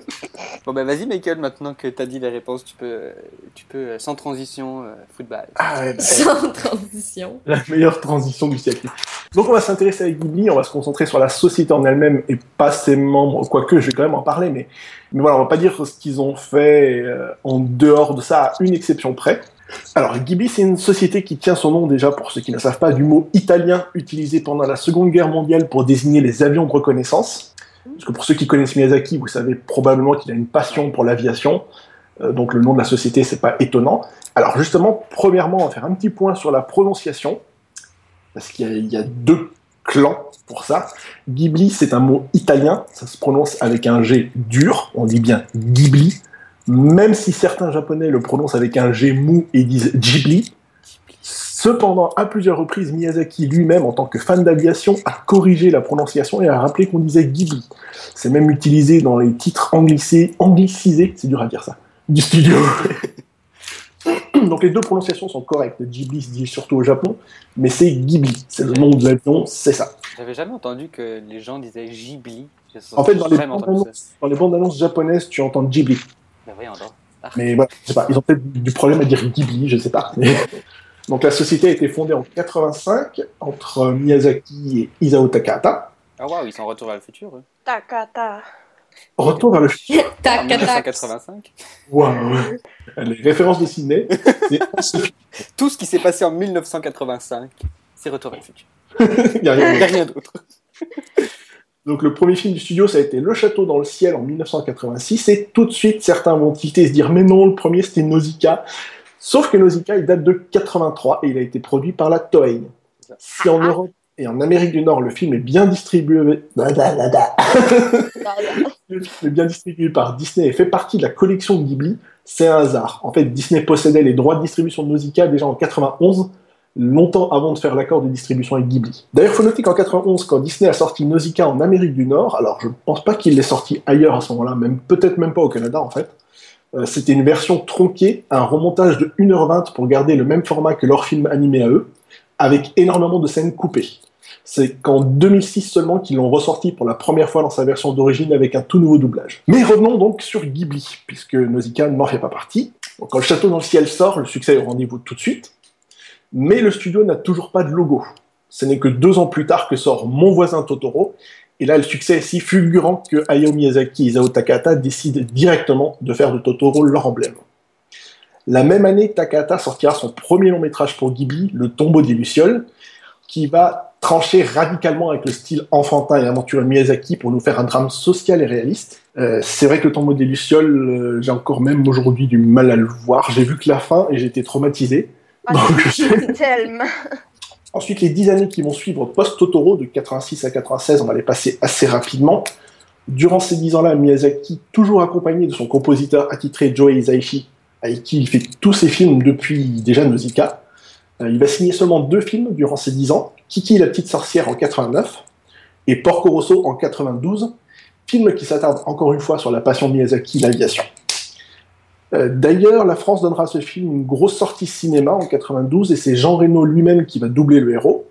Bon, ben vas-y, Michael, maintenant que t'as dit les réponses, tu peux, tu peux euh, sans transition, euh, football. Ah, ouais, bah, Sans transition. la meilleure transition du siècle. Donc on va s'intéresser à Ghibli, on va se concentrer sur la société en elle-même et pas ses membres, quoique je vais quand même en parler, mais, mais voilà, on va pas dire ce qu'ils ont fait euh, en dehors de ça, à une exception près. Alors Ghibli, c'est une société qui tient son nom déjà, pour ceux qui ne savent pas, du mot italien utilisé pendant la Seconde Guerre mondiale pour désigner les avions de reconnaissance. Parce que pour ceux qui connaissent Miyazaki, vous savez probablement qu'il a une passion pour l'aviation, euh, donc le nom de la société, c'est pas étonnant. Alors justement, premièrement, on va faire un petit point sur la prononciation, parce qu'il y, y a deux clans pour ça. Ghibli, c'est un mot italien, ça se prononce avec un G dur, on dit bien Ghibli, même si certains japonais le prononcent avec un G mou et disent Ghibli. Cependant, à plusieurs reprises, Miyazaki lui-même, en tant que fan d'aviation, a corrigé la prononciation et a rappelé qu'on disait Ghibli. C'est même utilisé dans les titres anglicisés, c'est dur à dire ça, du studio. [laughs] Donc les deux prononciations sont correctes. Ghibli se dit surtout au Japon, mais c'est Ghibli. C'est le nom de l'avion, c'est ça. J'avais jamais entendu que les gens disaient Ghibli. En fait, dans les, bandes annonces, dans les bandes annonces japonaises, tu entends Ghibli. Voyons donc. Mais voilà, je sais pas, ils ont peut-être du problème à dire Ghibli, je sais pas. Mais- [laughs] Donc la société a été fondée en 85 entre Miyazaki et Isao Takahata. Ah waouh, ils sont retour vers le futur. eux. Takata. Retour vers le futur. [laughs] Tac. 1985. Waouh Les références de Sydney. [laughs] Tout ce qui s'est passé en 1985, c'est retour vers le futur. Il n'y a rien d'autre. Donc le premier film du studio, ça a été Le Château dans le ciel en 1986, et tout de suite, certains vont tilter et se dire, mais non, le premier c'était Nausicaa. Sauf que Nausicaa, il date de 83, et il a été produit par la Toei. Si en Europe et en Amérique du Nord, le film est bien distribué... [laughs] Le film est bien distribué par Disney et fait partie de la collection de Ghibli, c'est un hasard. En fait, Disney possédait les droits de distribution de Nausicaa déjà en 91, longtemps avant de faire l'accord de distribution avec Ghibli. D'ailleurs, il faut noter qu'en 91, quand Disney a sorti Nausicaa en Amérique du Nord, alors je ne pense pas qu'il l'ait sorti ailleurs à ce moment-là, même peut-être même pas au Canada en fait, euh, c'était une version tronquée, un remontage de 1h20 pour garder le même format que leur film animé à eux, avec énormément de scènes coupées. C'est qu'en 2006 seulement qu'ils l'ont ressorti pour la première fois dans sa version d'origine avec un tout nouveau doublage. Mais revenons donc sur Ghibli, puisque Nausicaa n'en fait pas partie. Quand le château dans le ciel sort, le succès est au rendez-vous tout de suite. Mais le studio n'a toujours pas de logo. Ce n'est que deux ans plus tard que sort Mon voisin Totoro, et là le succès est si fulgurant que Hayao Miyazaki et Isao Takahata décident directement de faire de Totoro leur emblème. La même année, Takahata sortira son premier long métrage pour Ghibli, Le tombeau des Lucioles, qui va trancher radicalement avec le style enfantin et aventureux Miyazaki pour nous faire un drame social et réaliste. Euh, c'est vrai que le tombeau des Lucioles, euh, j'ai encore même aujourd'hui du mal à le voir. J'ai vu que la fin et été traumatisé. Tellement. [laughs] Ensuite, les dix années qui vont suivre post-Totoro, de 86 à 96, on va les passer assez rapidement. Durant ces dix ans-là, Miyazaki, toujours accompagné de son compositeur attitré Joe Hisaishi, avec qui il fait tous ses films depuis déjà Nausicaa, euh, il va signer seulement deux films durant ces dix ans, Kiki la petite sorcière en 89, et Porco Rosso en 92, film qui s'attarde encore une fois sur la passion de Miyazaki, l'aviation. Euh, D'ailleurs, la France donnera à ce film une grosse sortie cinéma en 92 et c'est Jean Reno lui-même qui va doubler le héros.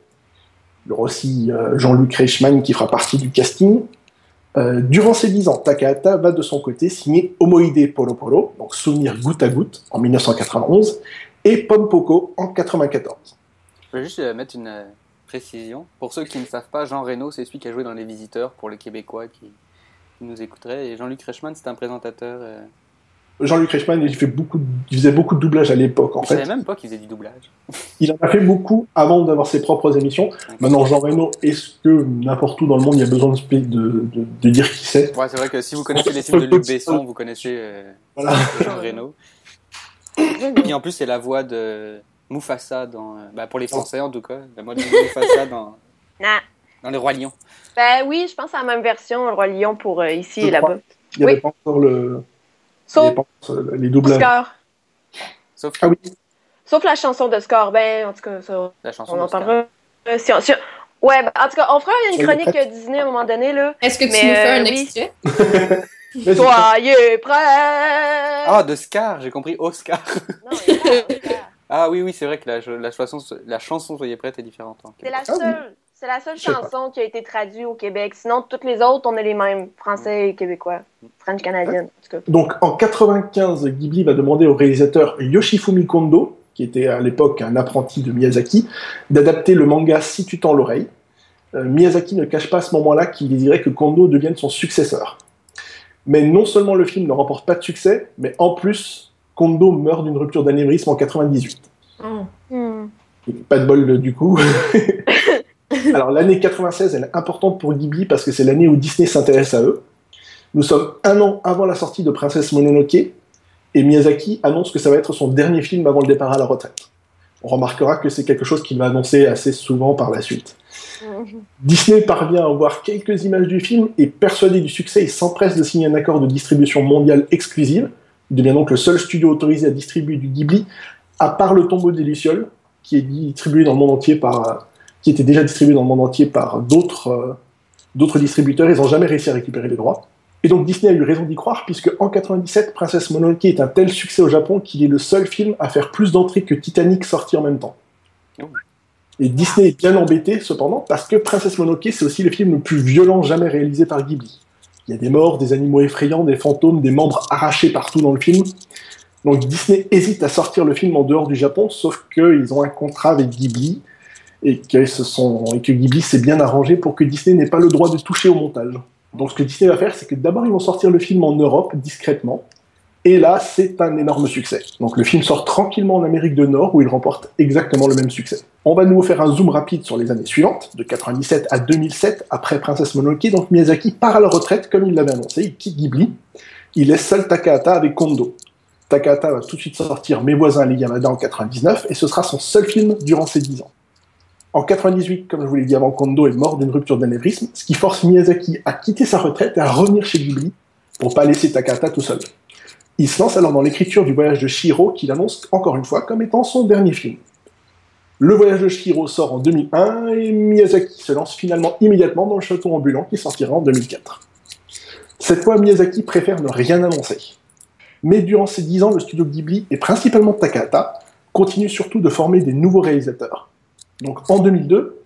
Il y aura aussi euh, Jean-Luc Reichmann qui fera partie du casting. Euh, durant ces 10 ans, Takahata va de son côté signer Omoide Polo Polo, donc Souvenir goutte à goutte, en 1991, et Pompoko en 94. Je vais juste mettre une précision. Pour ceux qui ne savent pas, Jean Reno, c'est celui qui a joué dans Les Visiteurs pour les Québécois qui nous écouteraient. Et Jean-Luc Reichmann, c'est un présentateur. Jean-Luc Reichmann, il, fait beaucoup de- il faisait beaucoup de doublage à l'époque, en je savais fait. même pas qu'il faisait du doublage. Il en a fait beaucoup avant d'avoir ses propres émissions. Maintenant, Jean Reno, est-ce que n'importe où dans le monde, il y a besoin de, de, de- de dire qui c'est? Ouais, c'est vrai que si vous connaissez les films de Luc Besson, vous connaissez euh, Voilà. Jean Reno. Et en plus, c'est la voix de Mufasa dans. euh, bah, pour les Français en tout cas, la voix de Mufasa dans, [laughs] Nah. dans Les Rois Lions. Ben oui, je pense à la même version, le Roi Lion pour euh, ici Je et là-bas. Il n'y avait Oui. pas encore le, Sauf les doublages. Oscar. Sauf Ah oui, Sauf la chanson de Score. Ben, en tout cas, ça, la chanson. on en parlera. euh, si on- si on- Ouais, ben, en tout cas, on fera une Soyez chronique prêts. euh, Disney à un moment donné, là. Est-ce que tu Mais, nous fais euh, un oui. extrait? [laughs] Vas-y, Soyez prêts! Ah, de Scar, j'ai compris Oscar. Non, [laughs] a pas Oscar. Ah oui, oui, c'est vrai que la, la, chanson, la chanson Soyez prête est différente. en C'est la. Ah oui. seule. C'est la seule chanson qui a été traduite au Québec. Sinon, toutes les autres, on est les mêmes. Français et québécois. French canadienne, en tout cas. Donc en 95, Ghibli va demander au réalisateur Yoshifumi Kondo, qui était à l'époque un apprenti de Miyazaki, d'adapter le manga Si tu tends l'oreille. Euh, Miyazaki ne cache pas à ce moment-là qu'il désirait que Kondo devienne son successeur. Mais non seulement le film ne remporte pas de succès, mais en plus, Kondo meurt d'une rupture d'anévrisme en 98. Oh. Hmm. Pas de bol du coup. [laughs] [laughs] Alors l'année 96, elle est importante pour Ghibli parce que c'est l'année où Disney s'intéresse à eux. Nous sommes un an avant la sortie de Princesse Mononoke et Miyazaki annonce que ça va être son dernier film avant le départ à la retraite. On remarquera que c'est quelque chose qu'il va annoncer assez souvent par la suite. [laughs] Disney parvient à voir quelques images du film et persuadé du succès, il s'empresse de signer un accord de distribution mondiale exclusive. Il devient donc le seul studio autorisé à distribuer du Ghibli, à part le tombeau des Lucioles, qui est distribué dans le monde entier par, euh, qui était déjà distribué dans le monde entier par d'autres euh, d'autres distributeurs. Ils n'ont jamais réussi à récupérer les droits. Et donc Disney a eu raison d'y croire, puisque en 97, Princesse Mononoke est un tel succès au Japon qu'il est le seul film à faire plus d'entrées que Titanic sorti en même temps. Et Disney est bien embêté, cependant, parce que Princesse Mononoke, c'est aussi le film le plus violent jamais réalisé par Ghibli. Il y a des morts, des animaux effrayants, des fantômes, des membres arrachés partout dans le film. Donc Disney hésite à sortir le film en dehors du Japon, sauf qu'ils ont un contrat avec Ghibli, et que, Ghibli s'est bien arrangé pour que Disney n'ait pas le droit de toucher au montage. Donc ce que Disney va faire, c'est que d'abord ils vont sortir le film en Europe, discrètement, et là c'est un énorme succès. Donc le film sort tranquillement en Amérique du Nord, où il remporte exactement le même succès. On va nous faire un zoom rapide sur les années suivantes, de 97 à 2007, après Princesse Mononoke, donc Miyazaki part à la retraite, comme il l'avait annoncé, il quitte Ghibli, il laisse seul Takahata avec Kondo. Takahata va tout de suite sortir Mes voisins les Yamada en 99, et ce sera son seul film durant ces 10 ans. En 98, comme je vous l'ai dit avant, Kondo est mort d'une rupture d'anévrisme, ce qui force Miyazaki à quitter sa retraite et à revenir chez Ghibli pour pas laisser Takahata tout seul. Il se lance alors dans l'écriture du voyage de Shiro, qu'il annonce encore une fois comme étant son dernier film. Le voyage de Shiro sort en 2001 et Miyazaki se lance finalement immédiatement dans le château ambulant qui sortira en 2004. Cette fois, Miyazaki préfère ne rien annoncer. Mais durant ces 10 ans, le studio Ghibli, et principalement Takahata, continue surtout de former des nouveaux réalisateurs. Donc en 2002,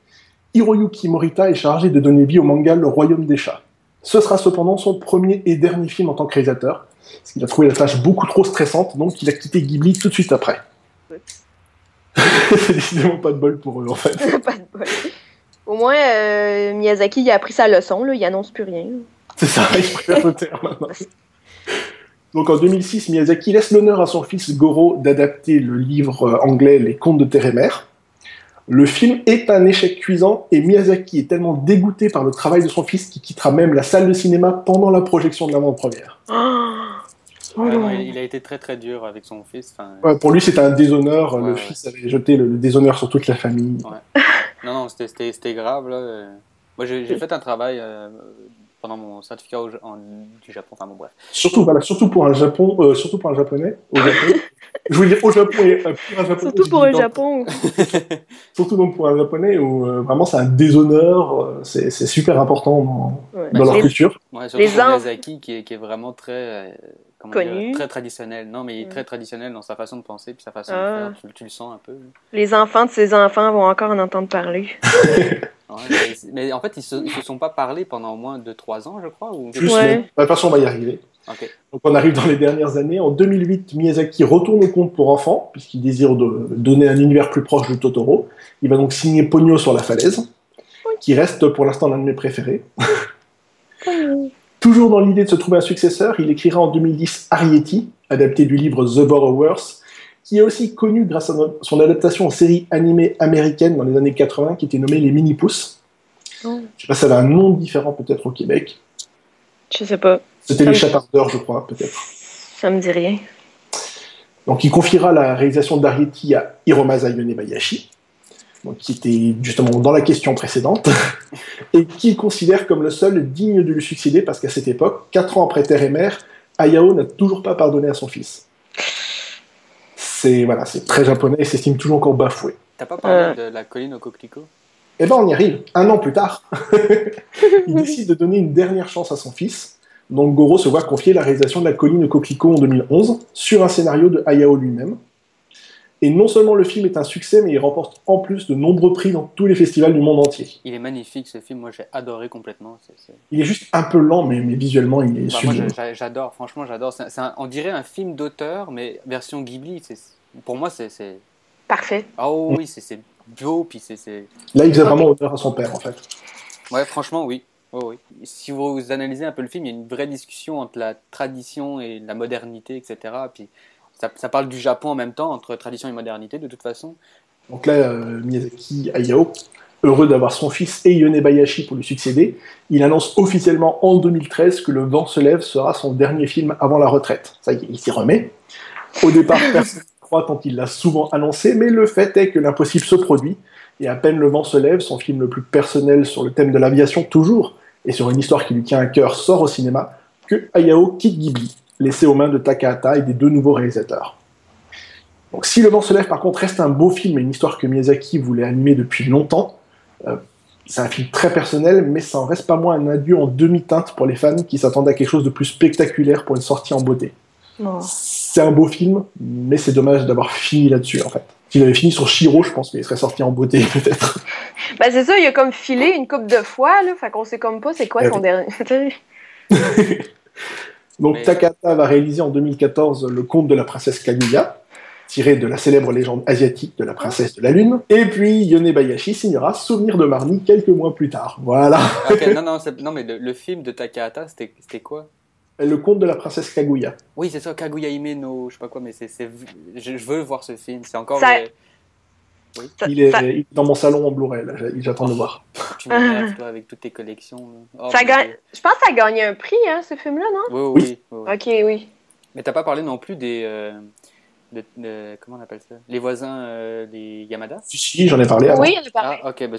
Hiroyuki Morita est chargé de donner vie au manga Le Royaume des Chats. Ce sera cependant son premier et dernier film en tant que réalisateur, parce qu'il a trouvé la tâche beaucoup trop stressante, donc il a quitté Ghibli tout de suite après. C'est [laughs] décidément pas de bol pour eux en fait. [laughs] Pas de bol. Au moins, euh, Miyazaki, il a appris sa leçon, là. Il annonce plus rien. C'est ça, il préfère le taire maintenant. Donc en 2006, Miyazaki laisse l'honneur à son fils Goro d'adapter le livre euh, anglais Les Contes de Terre et Mer. Le film est un échec cuisant et Miyazaki est tellement dégoûté par le travail de son fils qu'il quittera même la salle de cinéma pendant la projection de l'avant-première. [gasps] Oh. Non, il a été très très dur avec son fils. Enfin, Ouais, pour lui, c'était un déshonneur. Ouais, le ouais. fils avait jeté le, le déshonneur sur toute la famille. Non, non, c'était- c'était c'était grave. Là. Moi, j'ai j'ai [laughs] fait un travail euh, pendant mon certificat au- en- du Japon. Enfin bon, bref. Surtout, voilà, surtout pour un Japon, euh, surtout pour un japonais. Au Japon. [laughs] Je voulais dire au Japon et euh, pour un japonais. Surtout pour un Japon. [laughs] Surtout donc pour un japonais où euh, vraiment c'est un déshonneur, euh, c'est c'est super important dans, Ouais. dans leur Les- culture. Ouais, surtout Les Miyazaki qui est, qui est vraiment très, euh, Connu. dire, très traditionnel. Non, mais il est très traditionnel dans sa façon de penser puis sa façon Ah. de faire. Tu, tu le sens un peu. Les enfants de ses enfants vont encore en entendre parler. [laughs] Ouais, mais, mais en fait, ils se, ils se sont pas parlé pendant au moins 2-3 ans, je crois. Ou... Plus, Ouais. mais de toute façon, on va y arriver. Ok. Donc on arrive dans les dernières années. En 2008, Miyazaki retourne au conte pour enfants, puisqu'il désire de- donner un univers plus proche de Totoro. Il va donc signer Pogno sur la falaise, qui reste pour l'instant l'un de mes préférés. Toujours dans l'idée de se trouver un successeur, il écrira en 2010 Arrietty, adapté du livre The Borrowers, qui est aussi connu grâce à son adaptation en série animée américaine dans les années 80, qui était nommée Les Mini-Pouces. Oh. Je sais pas, ça avait un nom différent peut-être au Québec. Je sais pas. C'était Les Chapardeurs, je crois, peut-être. Ça me dit rien. Donc il confiera la réalisation d'Arieti à Hiromasa Yonebayashi, donc, qui était justement dans la question précédente, [laughs] et qu'il considère comme le seul digne de lui succéder parce qu'à cette époque, quatre ans après Terre et Mère, Hayao n'a toujours pas pardonné à son fils. C'est voilà, c'est très japonais et s'estime toujours encore bafoué. T'as pas parlé de la colline au coquelicot? Eh ben on y arrive, un an plus tard. [laughs] il décide de donner une dernière chance à son fils. Donc Goro se voit confier la réalisation de La colline au coquelicot en 2011 sur un scénario de Hayao lui-même. Et non seulement le film est un succès, mais il remporte en plus de nombreux prix dans tous les festivals du monde entier. Il est magnifique ce film, moi j'ai adoré complètement. Il est juste un peu lent, mais, mais visuellement il est Bah, moi sublime. j'a- j'a- j'adore, franchement j'adore. On dirait un film d'auteur, mais version Ghibli. Pour moi c'est. Parfait. Ah oh, oui, c'est- c'est beau, puis c'est. Là, il faisait vraiment honneur à son père, en fait. Ouais, franchement, oui. Oui. Si vous analysez un peu le film, il y a une vraie discussion entre la tradition et la modernité, etc. Puis ça, ça parle du Japon en même temps, entre tradition et modernité, de toute façon. Donc là, euh, Miyazaki Hayao, heureux d'avoir son fils et Yonebayashi pour lui succéder, il annonce officiellement en 2013 que Le vent se lève sera son dernier film avant la retraite. Ça y est, il s'y remet. Au départ, [laughs] personne ne croit tant il l'a souvent annoncé, mais le fait est que l'impossible se produit. Et à peine Le vent se lève, son film le plus personnel sur le thème de l'aviation toujours, et sur une histoire qui lui tient à cœur, sort au cinéma, que Hayao quitte Ghibli, laissé aux mains de Takahata et des deux nouveaux réalisateurs. Donc si Le vent se lève par contre reste un beau film et une histoire que Miyazaki voulait animer depuis longtemps, euh, c'est un film très personnel, mais ça en reste pas moins un adieu en demi-teinte pour les fans qui s'attendent à quelque chose de plus spectaculaire pour une sortie en beauté. C'est un beau film, mais c'est dommage d'avoir fini là-dessus en fait. S'il avait fini sur Shiro, je pense qu'il serait sorti en beauté [laughs] peut-être. Ben c'est ça, il a comme filé une coupe de fois, là. Fait qu'on sait comme pas c'est quoi Eh son dernier. [laughs] [laughs] Donc Mais- Takahata va réaliser en 2014 Le conte de la princesse Kaguya, tiré de la célèbre légende asiatique de la princesse de la lune. Et puis Yonebayashi signera Souvenir de Marnie quelques mois plus tard. Voilà. [laughs] Non, non, non, mais le, le film de Takahata, c'était quoi? Le conte de la princesse Kaguya. Oui, c'est ça, Kaguya Hime no, je sais pas quoi, mais c'est, c'est- je, je veux voir ce film. C'est encore. Ça- euh, Ça- Il est, ça- il est dans mon salon en Blu-ray, j'attends de voir. tu m'énerves, [laughs] toi, avec toutes tes collections. Oh, Ça gagne-. Je pense que ça a gagné un prix, hein, ce film-là, non? Oui, oui, oui, oui. Ok, oui. Mais t'as pas parlé non plus des. euh, de- de- comment on appelle ça? Les voisins, euh, les Yamada? Si, j'en ai parlé avant. Oui, on a parlé. Ah, ok,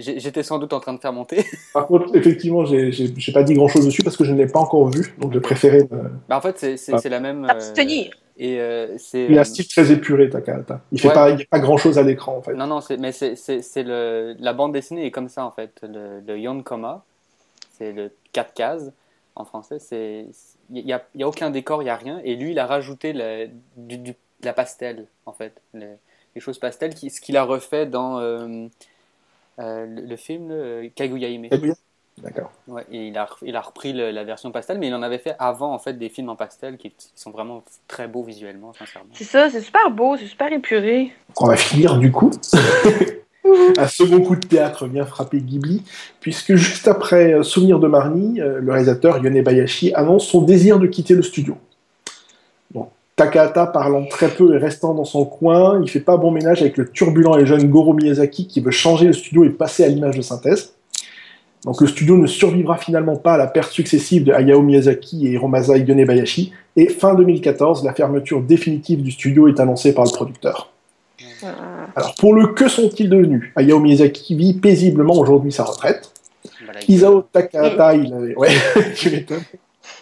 j'ai- j'étais sans doute en train de faire monter. [laughs] Par contre, effectivement, j'ai pas dit grand-chose dessus parce que je ne l'ai pas encore vu, donc j'ai préféré... me- Bah, en fait, c'est, Ah. c'est la même. euh, Abstenir. Et euh, c'est. Il a un euh, style très épuré, Takahata. Il fait Ouais. pas, il y a pas grand-chose à l'écran, en fait. Non, non, mais c'est, c'est, c'est le, la bande dessinée est comme ça en fait. Le, le Yonkoma, c'est le 4 cases en français. C'est, il n'y a, y a aucun décor, il n'y a rien. Et lui, il a rajouté le- du, du- la pastel en fait. Le- les choses pastel, qui, ce qu'il a refait dans euh, euh, le, le film Kaguya Hime. Kaguya D'accord. Ouais, et il a, il a repris le- la version pastel, mais il en avait fait avant en fait des films en pastel qui, qui sont vraiment très beaux visuellement, sincèrement. C'est ça, c'est super beau, c'est super épuré. On va finir du coup. [laughs] Un second coup de théâtre vient frapper Ghibli, puisque juste après euh, Souvenir de Marnie, euh, le réalisateur Yonebayashi annonce son désir de quitter le studio. Donc, Takahata parlant très peu et restant dans son coin, il fait pas bon ménage avec le turbulent et jeune Goro Miyazaki qui veut changer le studio et passer à l'image de synthèse. Donc le studio ne survivra finalement pas à la perte successive de Hayao Miyazaki et Hiromasa Yonebayashi, et fin 2014, la fermeture définitive du studio est annoncée par le producteur. Ah. Alors pour le que sont-ils devenus? Hayao Miyazaki vit paisiblement aujourd'hui sa retraite. Voilà, Isao Takahata, il avait. Ouais, [laughs] tu m'étonnes.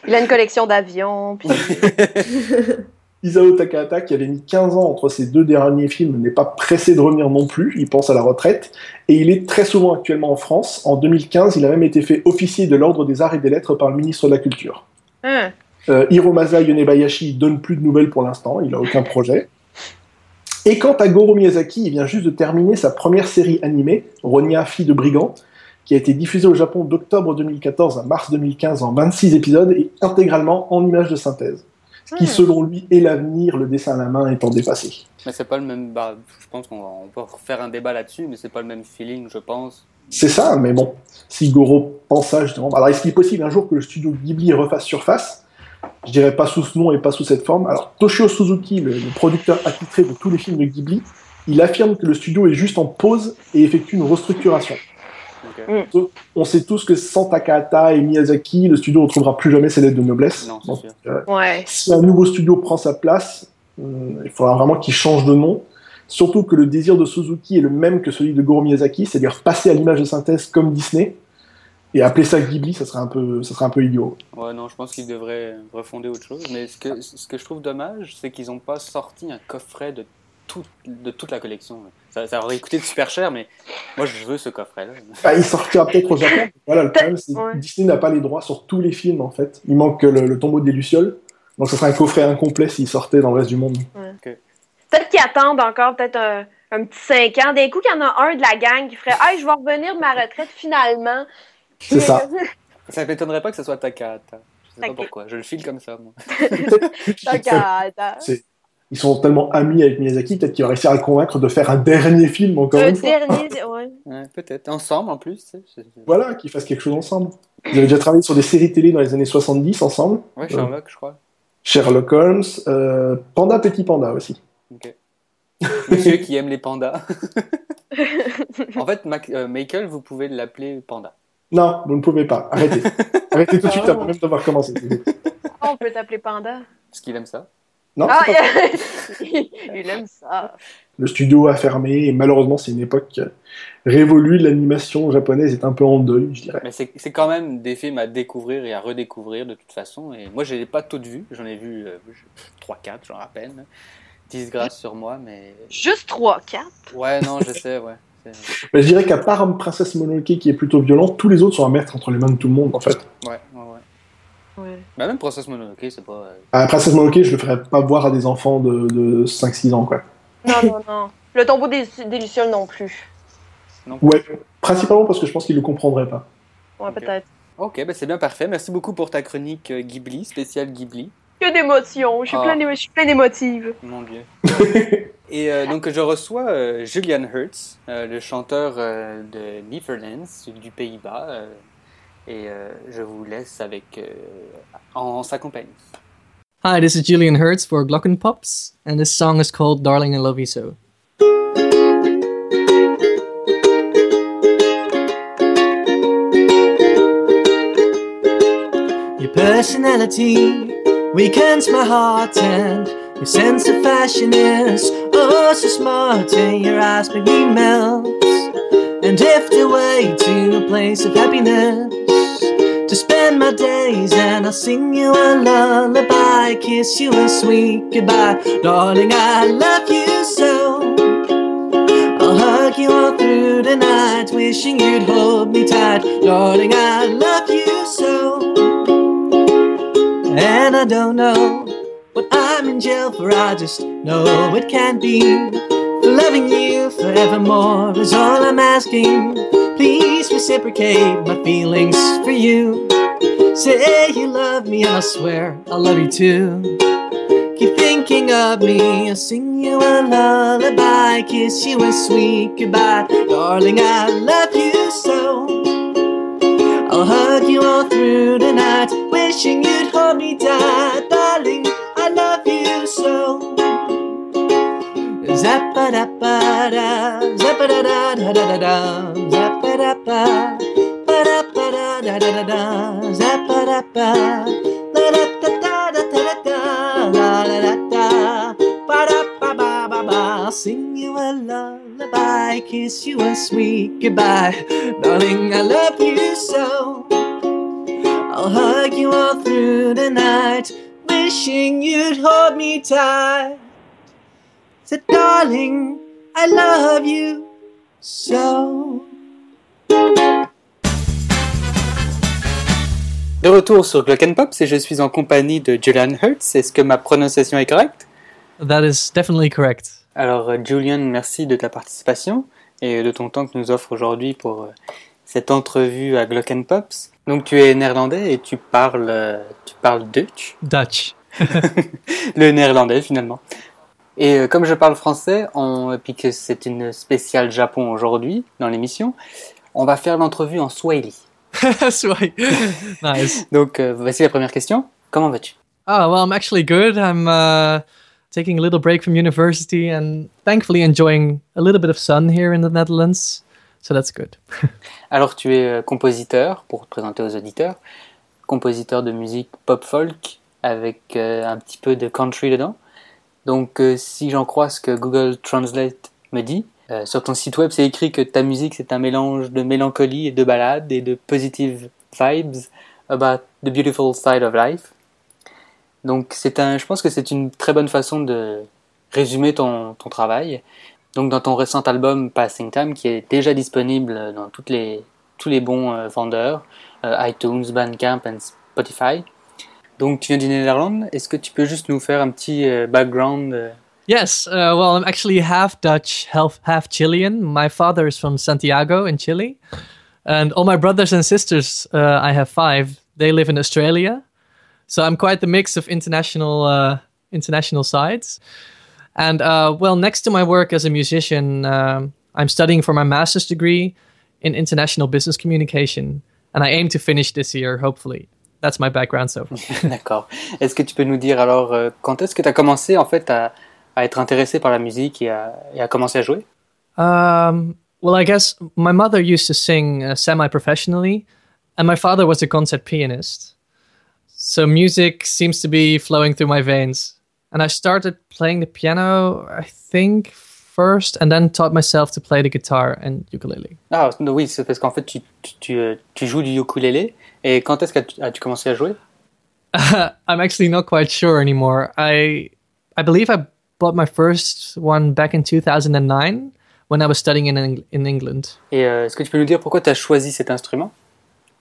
Il a une collection d'avions. Puis... [laughs] Isao Takahata, qui avait mis 15 ans entre ses deux derniers films, n'est pas pressé de revenir non plus, il pense à la retraite, et il est très souvent actuellement en France. En 2015, il a même été fait officier de l'Ordre des Arts et des Lettres par le ministre de la Culture. Euh, Hiromasa Yonebayashi donne plus de nouvelles pour l'instant, il a aucun projet. Et quant à Goro Miyazaki, il vient juste de terminer sa première série animée, Ronia, fille de brigand, qui a été diffusée au Japon d'octobre 2014 à mars 2015 en 26 épisodes et intégralement en images de synthèse. Ce qui, Hmm. selon lui, est l'avenir, le dessin à la main étant dépassé. Mais c'est pas le même. Bah, je pense qu'on va- on peut refaire un débat là-dessus, mais c'est pas le même feeling, je pense. C'est ça, mais bon, si Goro pense ça, justement. Alors, est-ce qu'il est possible un jour que le studio Ghibli refasse surface? Je dirais pas sous ce nom et pas sous cette forme. Alors, Toshio Suzuki, le, le producteur attitré de tous les films de Ghibli, il affirme que le studio est juste en pause et effectue une restructuration. Ok. On sait tous que sans Takahata et Miyazaki, le studio ne retrouvera plus jamais ses lettres de noblesse. Non, c'est Donc, sûr. euh, Ouais. si un nouveau studio prend sa place, hum, il faudra vraiment qu'il change de nom. Surtout que le désir de Suzuki est le même que celui de Goro Miyazaki, c'est-à-dire passer à l'image de synthèse comme Disney. Et appeler ça Ghibli, ça serait un peu, ça serait un peu idiot. Ouais, non, je pense qu'ils devraient refonder autre chose. Mais ce que, ce que je trouve dommage, c'est qu'ils n'ont pas sorti un coffret de, tout, de toute la collection. Ça, ça aurait coûté super cher, mais moi je veux ce coffret-là. Bah, il sortira peut-être au Japon. Voilà, le problème, c'est que Ouais. Disney n'a pas les droits sur tous les films, en fait. Il manque que le, le tombeau des Lucioles. Donc, ça serait un coffret incomplet s'il sortait dans le reste du monde. Peut-être qu'ils attendent encore peut-être un, un petit 5 ans. D'un coup, qu'il y en a un de la gang qui ferait Hey, je vais revenir de ma retraite finalement. C'est ça. Ça m'étonnerait pas que ce soit Takahata. Je sais pas pourquoi. Je le file comme ça, moi. [laughs] Takahata. C'est- Ils sont tellement amis avec Miyazaki, peut-être qu'il va réussir à le convaincre de faire un dernier film encore Un une fois. dernier. Ouais. Ouais, Peut-être. Ensemble, en plus. Voilà, qu'ils fassent quelque chose ensemble. Ils avaient déjà travaillé sur des séries télé dans les années 70 ensemble. Ouais, Sherlock, je crois. Sherlock Holmes, euh, Panda Petit Panda aussi. Ok. Monsieur qui aime les pandas. [laughs] en fait, Mac- euh, Michael, vous pouvez l'appeler Panda. Non, vous ne pouvez pas. Arrêtez. [laughs] Arrêtez tout de suite avant même d'avoir commencé. Oh, on peut t'appeler Panda? Parce qu'il aime ça. Non, Ah, [laughs] il aime ça. le studio a fermé et malheureusement c'est une époque révolue. L'animation japonaise est un peu en deuil, je dirais. Mais c'est c'est quand même des films à découvrir et à redécouvrir de toute façon. Et moi, je les ai pas toutes vues. J'en ai vu euh, 3-4, j'en rappelle. Disgrâce sur moi, mais. Juste 3, 4. Ouais, non, je sais, ouais. Mais je dirais qu'à part Princesse Mononoke qui est plutôt violent, tous les autres sont à mettre entre les mains de tout le monde en fait. Ouais. Bah, même Princess Mononoke, c'est pas. euh, À Princesse Mononoke, je le ferais pas voir à des enfants de, de 5-6 ans quoi. Non, non, non. Le tombeau des, des Lucioles non plus. non. Ouais, principalement parce que je pense qu'ils le comprendraient pas. Ouais, peut-être. Ok, bah c'est bien parfait. Merci beaucoup pour ta chronique euh, Ghibli, spéciale Ghibli. Que d'émotions. Je suis Ah. plein d'émo- je suis plein d'émotives. Mon Dieu. [laughs] Et euh, donc je reçois euh, Julian Hertz, euh, le chanteur euh, de Neverlands, du Pays-Bas, euh, et euh, je vous laisse avec euh, en sa compagnie. Hi, this is Julian Hertz for Glockenpops, and this song is called Darling I Love You So. Your personality weakens my heart, and your sense of fashion is oh so smart, and your eyes make me melt and drift away to a place of happiness to spend my days and I'll sing you a lullaby, kiss you a sweet goodbye. Darling, I love you so. I'll hug you all through the night, wishing you'd hold me tight. Darling, I love you so. And I don't know what I'm in jail for, I just know it can't be. Loving you forevermore is all I'm asking. Please reciprocate my feelings for you. Say you love me, and I swear I'll love you too. Keep thinking of me, I'll sing you a lullaby, kiss you a sweet goodbye. Darling, I love you so. I'll hug you all through the night, wishing you'd hold me tight. Darling, I love you so. Zappa-da-ba-da, zappa-da-da-da-da-da, zappa-da-ba, ba-da-ba-da-da-da-da, zappa-da-ba, la-da-da-da-da-da-da, la-da-da-da, ba-da-ba-ba-ba-ba, sing you a lullaby, kiss you a sweet goodbye. Darling, I love you so. I'll hug you all through the night, wishing you'd hold me tight. Said, darling, I love you so. De retour sur Glockenpops et je suis en compagnie de Julian Hertz. Est-ce que ma prononciation est correcte? That is definitely correct. Alors euh, Julian, merci de ta participation et de ton temps que nous offre aujourd'hui pour euh, cette entrevue à Glockenpops. Donc tu es néerlandais et tu parles, euh, tu parles Dutch, Dutch. [laughs] le néerlandais finalement. Et euh, comme je parle français, on, et puis que c'est une spéciale Japon aujourd'hui dans l'émission, on va faire l'entrevue en Swahili. [laughs] Sweet. [laughs] nice. Donc euh, voici la première question. Comment vas-tu? Oh, well, I'm actually good. I'm uh, taking a little break from university and thankfully enjoying a little bit of sun here in the Netherlands. So that's good. [laughs] Alors tu es euh, compositeur, pour te présenter aux auditeurs, compositeur de musique pop folk avec euh, un petit peu de country dedans? Donc euh, si j'en crois ce que Google Translate me dit, euh, sur ton site web c'est écrit que ta musique c'est un mélange de mélancolie et de ballade et de positive vibes about the beautiful side of life. Donc c'est un, je pense que c'est une très bonne façon de résumer ton, ton travail. Donc dans ton récent album Passing Time qui est déjà disponible dans toutes les, tous les bons euh, vendeurs, iTunes, Bandcamp et Spotify. Donc tu viens du Néerlande, est-ce que tu peux juste nous faire un petit euh, background euh, Yes, uh, well, I'm actually half Dutch, half, half Chilean. My father is from Santiago in Chile. And all my brothers and sisters, uh, I have five, they live in Australia. So I'm quite the mix of international, uh, international sides. And uh, well, next to my work as a musician, um, I'm studying for my master's degree in international business communication. And I aim to finish this year, hopefully. That's my background so far. [laughs] D'accord. Est-ce que tu peux nous dire alors euh, quand est-ce que tu as commencé en fait à, à être intéressé par la musique et à, et à commencer à jouer Um, well, I guess my mother used to sing uh, semi professionally, and my father was a concert pianist. So music seems to be flowing through my veins. And I started playing the piano, I think, first, and then taught myself to play the guitar and ukulele. Ah oui, c'est parce qu'en fait tu, tu, tu, euh, tu joues du ukulélé et quand est-ce que tu- as-tu commencé à jouer [laughs] I'm actually not quite sure anymore. I I believe I bought my first one back in 2009 when I was studying in Eng- in England. Et euh, est-ce que tu peux nous dire pourquoi tu as choisi cet instrument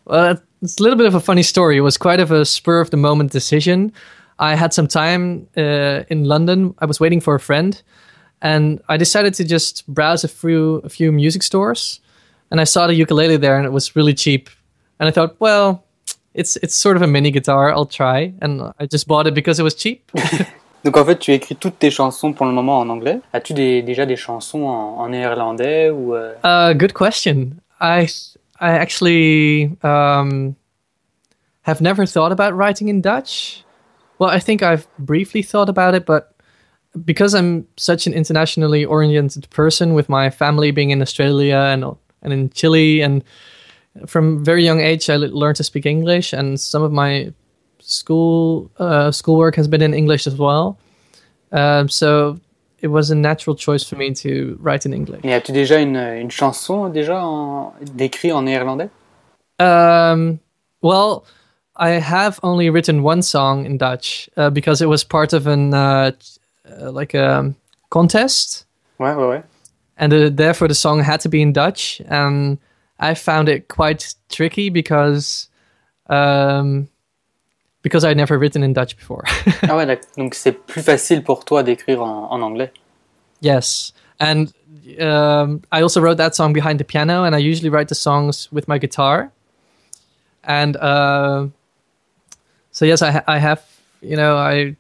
Well, it's a little bit of a funny story. It was quite of a spur of the moment decision. I had some time uh, in London. I was waiting for a friend, and I decided to just browse a few a few music stores, and I saw the ukulele there, and it was really cheap. And I thought, well, it's it's sort of a mini guitar. I'll try, and I just bought it because it was cheap. [laughs] Donc en fait tu écris toutes tes chansons pour le moment en anglais. As-tu des- déjà des chansons en, en néerlandais ou euh, Uh, good question. I I actually um, have never thought about writing in Dutch. Well, I think I've briefly thought about it, but because I'm such an internationally oriented person, with my family being in Australia and and in Chile, and from very young age, I learned to speak English, and some of my school uh, schoolwork has been in English as well. Um, so it was a natural choice for me to write in English. Mais as-tu déjà une, une chanson déjà en, décrite en néerlandais Um, well, I have only written one song in Dutch uh, because it was part of an uh, uh, like a contest, Ouais, ouais, ouais. and uh, therefore the song had to be in Dutch. And I found it quite tricky because um, because I'd never written in Dutch before. [laughs] Ah ouais. Donc c'est plus facile pour toi d'écrire en, en anglais. yes, and um, I also wrote that song behind the piano, and I usually write the songs with my guitar. And uh, so yes, I ha- I have you know I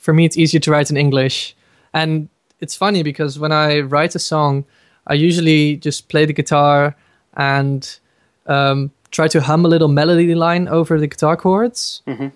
for me it's easier to write in English, and it's funny because when I write a song, I usually just play the guitar and um, try to hum a little melody line over the guitar chords, Mhm.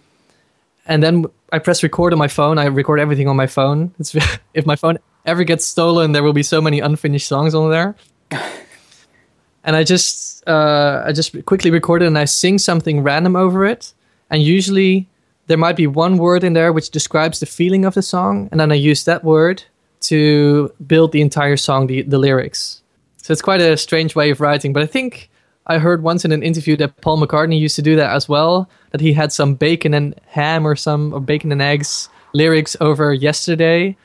and then I press record on my phone. I record everything on my phone. It's, [laughs] if my phone ever gets stolen, there will be so many unfinished songs on there. [laughs] and I just uh, I just quickly record it and I sing something random over it. And usually there might be one word in there which describes the feeling of the song, and then I use that word to build the entire song, the, the lyrics. So it's quite a strange way of writing, but I think I heard once in an interview that Paul McCartney used to do that as well. That he had some bacon and ham or some or bacon and eggs lyrics over yesterday,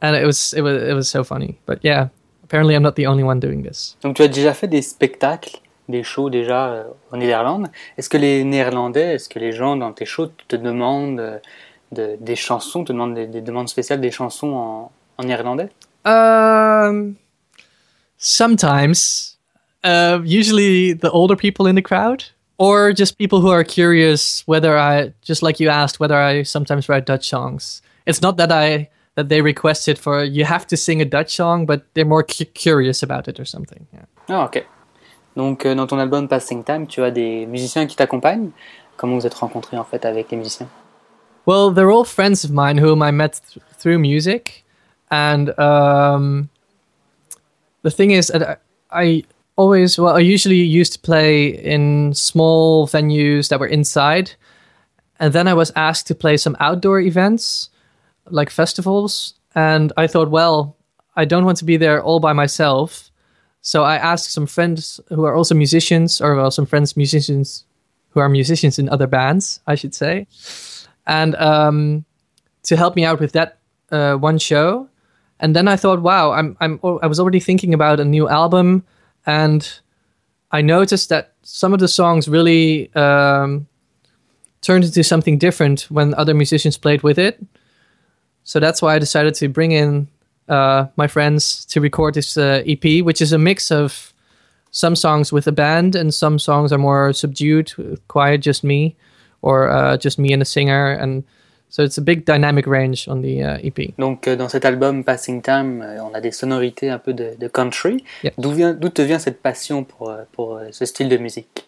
and it was it was it was so funny. But yeah, apparently I'm not the only one doing this. Donc tu as déjà fait des spectacles, des shows déjà euh, en Néerlande. Est-ce que les Néerlandais, est-ce que les gens dans tes shows te demandent euh, de- des chansons, te demandent des, des demandes spéciales des chansons en, en néerlandais Um, sometimes, uh, usually the older people in the crowd, or just people who are curious whether I, just like you asked, whether I sometimes write Dutch songs. It's not that I that they requested for you have to sing a Dutch song, but they're more cu- curious about it or something. Yeah. Ah ok. Donc euh, dans ton album Passing Time, tu as des musiciens qui t'accompagnent. Comment vous êtes rencontrés en fait avec les musiciens Well, they're all friends of mine whom I met th- through music, and um, the thing is, that I always well, I usually used to play in small venues that were inside, and then I was asked to play some outdoor events, like festivals, and I thought, well, I don't want to be there all by myself, so I asked some friends who are also musicians, or well, some friends musicians who are musicians in other bands, I should say. And um, to help me out with that uh, one show. And then I thought, wow, I'm I'm I was already thinking about a new album, and I noticed that some of the songs really um, turned into something different when other musicians played with it. So that's why I decided to bring in uh, my friends to record this uh, EP, which is a mix of some songs with a band and some songs are more subdued, quiet, just me or uh, just me and a singer. And so it's a big dynamic range on the uh, EP. Donc euh, dans cet album Passing Time, euh, on a des sonorités un peu de, de country. Yeah. D'où vient, d'où te vient cette passion pour, euh, pour ce style de musique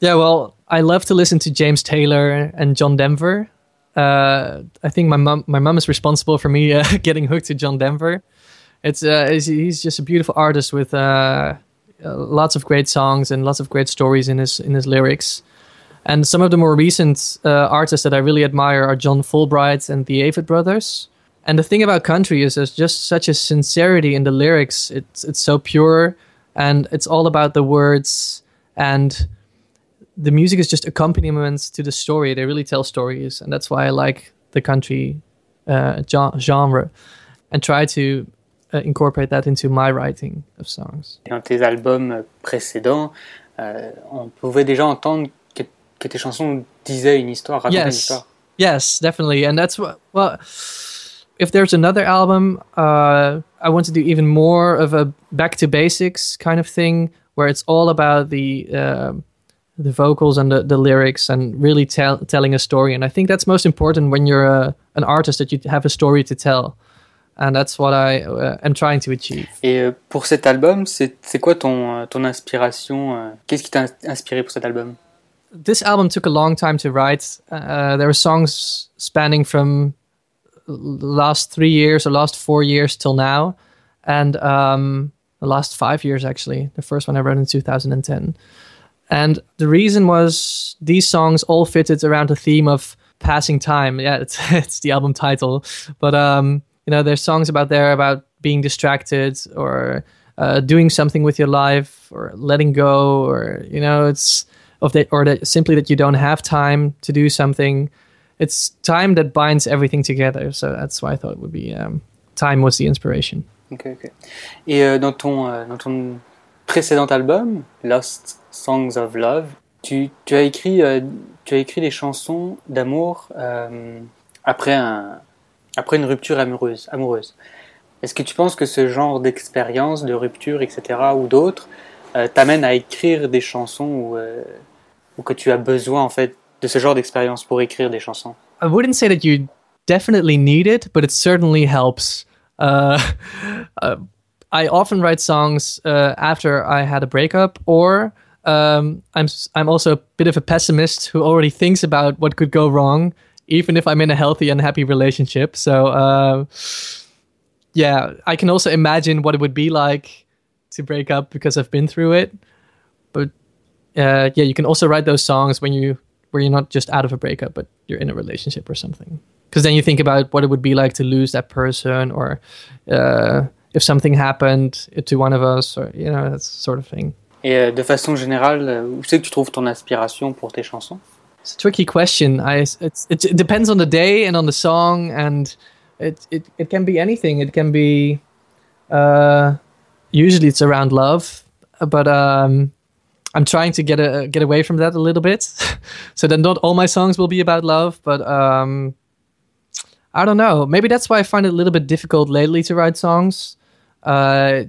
Yeah, well, I love to listen to James Taylor and John Denver. Uh, I think my mom, my mom is responsible for me uh, [laughs] getting hooked to John Denver. It's, uh, he's, he's just a beautiful artist with uh, uh, lots of great songs and lots of great stories in his in his lyrics. And some of the more recent uh, artists that I really admire are John Fulbright and the Avid Brothers. And the thing about country is there's just such a sincerity in the lyrics. It's it's so pure, and it's all about the words and the music is just accompaniments to the story. They really tell stories, and that's why I like the country uh, genre, and try to uh, incorporate that into my writing of songs. Dans tes albums précédents, euh, on pouvait déjà entendre que, tes chansons disaient une histoire, racontaient une Yes. histoire. Yes, definitely, and that's what. Well, if there's another album, uh, I want to do even more of a back to basics kind of thing, where it's all about the um the vocals and the, the lyrics and really tell, telling a story. And I think that's most important when you're a, an artist that you have a story to tell, and that's what I uh, am trying to achieve. Et euh, pour cet album, c'est quoi ton, euh, ton inspiration euh, Qu'est-ce qui t'a ins- inspiré pour cet album? This album took a long time to write. Uh, there were songs spanning from the last three years or last four years till now, and um, the last five years actually. The first one I wrote in 2010, and the reason was these songs all fitted around the theme of passing time. Yeah, [laughs] it's it's the album title, but um, you know, there's songs about there about being distracted or uh, doing something with your life or letting go or you know it's of that or that simply that you don't have time to do something it's time that binds everything together so that's why i thought it would be um, time was the inspiration Ok, ok. Et euh, dans, ton, euh, précédent album, Lost Songs of Love, tu, tu, as, écrit, euh, tu as écrit des chansons d'amour euh, après, un, après une rupture amoureuse. amoureuse. Est-ce que tu penses que ce genre d'expérience, de rupture, etc., ou d'autres, euh, t'amène à écrire des chansons ou, euh, ou que tu as besoin en fait de ce genre d'expérience pour écrire des chansons. I wouldn't say that you definitely need it but it certainly helps. Uh, [laughs] uh, i often write songs uh, after i had a breakup or um, I'm, I'm also a bit of a pessimist who already thinks about what could go wrong even if i'm in a healthy and happy relationship. So uh, yeah i can also imagine what it would be like to break up because i've been through it but uh, yeah you can also write those songs when you where you're not just out of a breakup but you're in a relationship or something because then you think about what it would be like to lose that person, or uh, if something happened to one of us, or you know that sort of thing. Et euh, de façon générale, euh, où c'est que tu trouves ton inspiration pour tes chansons It's a tricky question. I it's, it, it depends on the day and on the song, and it it, it can be anything. It can be uh, usually it's around love, but um, I'm trying to get a, get away from that a little bit, [laughs] so that not all my songs will be about love. But um, I don't know. Maybe that's why I find it a little bit difficult lately to write songs. Uh,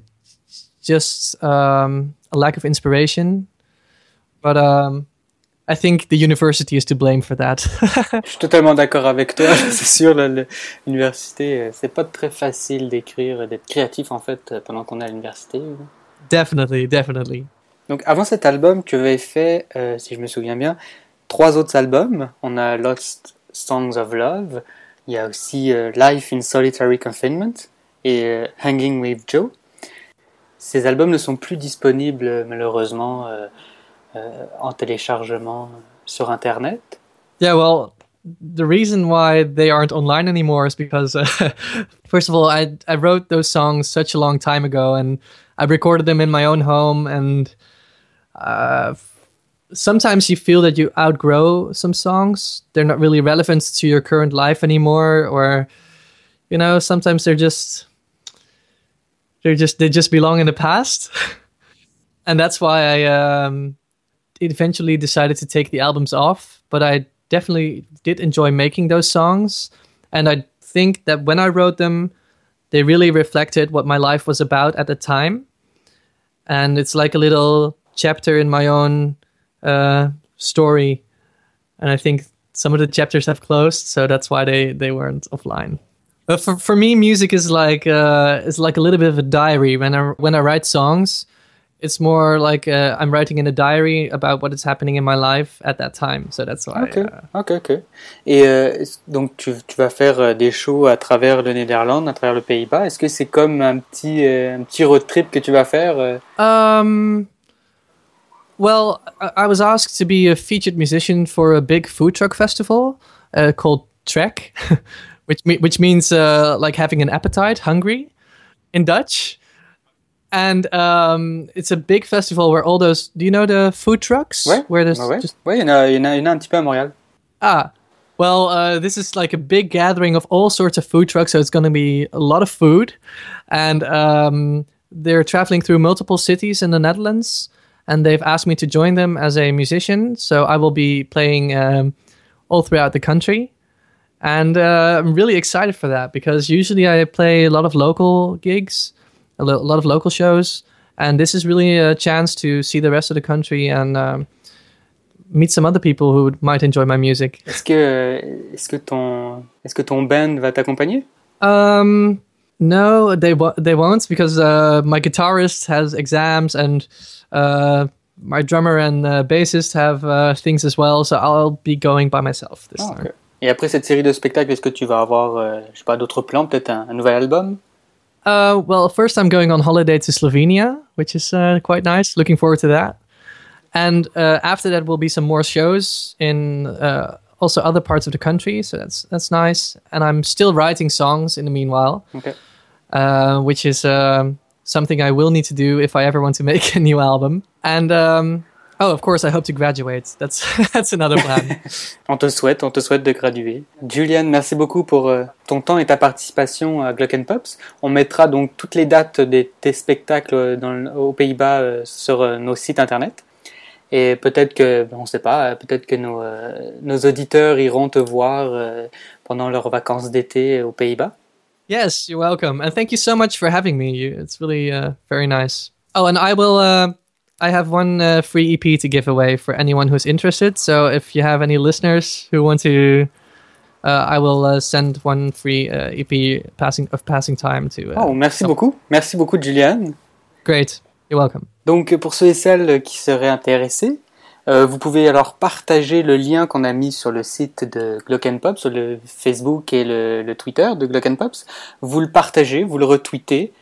just um, a lack of inspiration. But um, I think the university is to blame for that. [laughs] Je suis totalement d'accord avec toi. [laughs] c'est sûr, l'université, euh, c'est pas très facile d'écrire, d'être créatif en fait euh, pendant qu'on est à l'université. definitely, definitely. Donc avant cet album, tu avais fait, euh, si je me souviens bien, trois autres albums. On a Lost Songs of Love, il y a aussi euh, Life in Solitary Confinement et euh, Hanging with Joe. Ces albums ne sont plus disponibles malheureusement en téléchargement sur Internet. Yeah, well, the reason why they aren't online anymore is because, uh, [laughs] first of all, I I wrote those songs such a long time ago, and I recorded them in my own home, and uh, sometimes you feel that you outgrow some songs. They're not really relevant to your current life anymore, or you know, sometimes they're just they're just they just belong in the past, [laughs] and that's why I um, eventually decided to take the albums off. But I definitely did enjoy making those songs, and I think that when I wrote them, they really reflected what my life was about at the time, and it's like a little chapter in my own uh, story, and I think some of the chapters have closed, so that's why they they weren't offline. But for for me, music is like uh, is like a little bit of a diary. When I when I write songs, it's more like uh, I'm writing in a diary about what is happening in my life at that time. So that's why. Ok, uh, ok, ok. Et euh, donc tu, tu vas faire euh, des shows à travers le Néderlande, à travers le Pays-Bas. Est-ce que c'est comme un petit, euh, un petit road trip que tu vas faire euh Um. Well, I I was asked to be a featured musician for a big food truck festival uh, called Trek, [laughs] which me- which means uh, like having an appetite, hungry, in Dutch. And um, it's a big festival where all those. Do you know the food trucks? Ouais, Where there's ouais, ouais. just Ouais, il y, en a- il y en a il y en a un petit peu à Montréal. Ah, well, uh, this is like a big gathering of all sorts of food trucks, so it's going to be a lot of food, and um, they're traveling through multiple cities in the Netherlands, and they've asked me to join them as a musician. So I will be playing um, all throughout the country, and uh, I'm really excited for that because usually I play a lot of local gigs, a lo- lot of local shows, and this is really a chance to see the rest of the country and. Um, meet some other people who might enjoy my music. Est-ce que, est-ce que ton, est-ce que ton band va t'accompagner Um, no, they they won't because uh, my guitarist has exams and uh, my drummer and uh, bassist have uh, things as well. So I'll be going by myself this Ah, time. ok. Et après cette série de spectacles, est-ce que tu vas avoir, euh, je sais pas, d'autres plans, peut-être un, un nouvel album Uh, well, first I'm going on holiday to Slovenia, which is uh, quite nice. Looking forward to that. And uh, after that will be some more shows in uh, also other parts of the country. So that's that's nice. And I'm still writing songs in the meanwhile. Ok. uh, which is um, something I will need to do if I ever want to [laughs] make a new album. And um, oh, of course, I hope to graduate. That's [laughs] that's another plan. [laughs] On te souhaite, on te souhaite de graduer. Julian, merci beaucoup pour euh, ton temps et ta participation à Glock Pops. On mettra donc toutes les dates de tes spectacles dans aux Pays-Bas euh, sur euh, nos sites internet. Et peut-être que, on sait pas, peut-être que nos, nos auditeurs iront te voir pendant leurs vacances d'été aux Pays-Bas. yes, you're welcome, and thank you so much for having me. It's really uh, very nice. Oh, and I will. Uh, I have one uh, free EP to give away for anyone who's interested. So if you have any listeners who want to. Uh, I will uh, send one free uh, EP passing of passing time to. Uh, Oh, merci some- beaucoup. Merci beaucoup, Julian. Great, you're welcome. Donc pour ceux et celles qui seraient intéressés, euh, vous pouvez alors partager le lien qu'on a mis sur le site de Glock sur le Facebook et le, le Twitter de Glock Pops. Vous le partagez, vous le retweetez,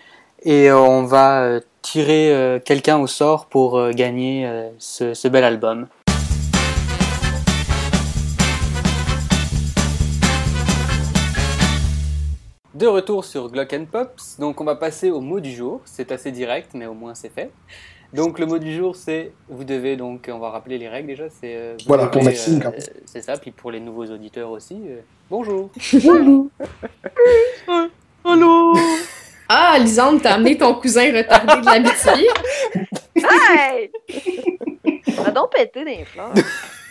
et euh, on va euh, tirer euh, quelqu'un au sort pour gagner ce, ce bel album. De retour sur Glock and Pops, donc on va passer au mot du jour. C'est assez direct, mais au moins c'est fait. Donc le mot du jour, c'est vous devez donc on va rappeler les règles déjà. C'est euh, Voilà, pour Maxime, euh, c'est ça. Puis pour les nouveaux auditeurs aussi, euh, bonjour. [laughs] Ah, Lisande, t'as amené ton cousin retardé de l'amitié. Hey! Ça a donc pété des fleurs.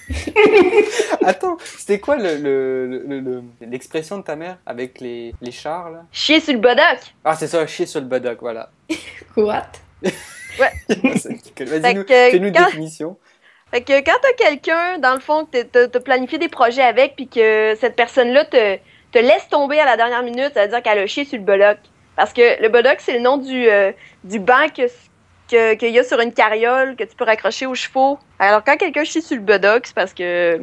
[laughs] Attends, c'était quoi le- le- le- le- l'expression de ta mère avec les, les chars là? Chier sur le bodoc. Ah c'est ça, chier sur le badoc, voilà. What? [laughs] Vas-y, nous- que fais-nous une quand- définition. Fait que quand t'as quelqu'un, dans le fond, que t'as- t'as planifié des projets avec, puis que cette personne-là te, te laisse tomber à la dernière minute, ça veut dire qu'elle a chié sur le bodoc. Parce que le bodoc, c'est le nom du, euh, du banc que- que- qu'il y a sur une carriole que tu peux raccrocher aux chevaux. Alors quand quelqu'un chie sur le bodoc, c'est parce que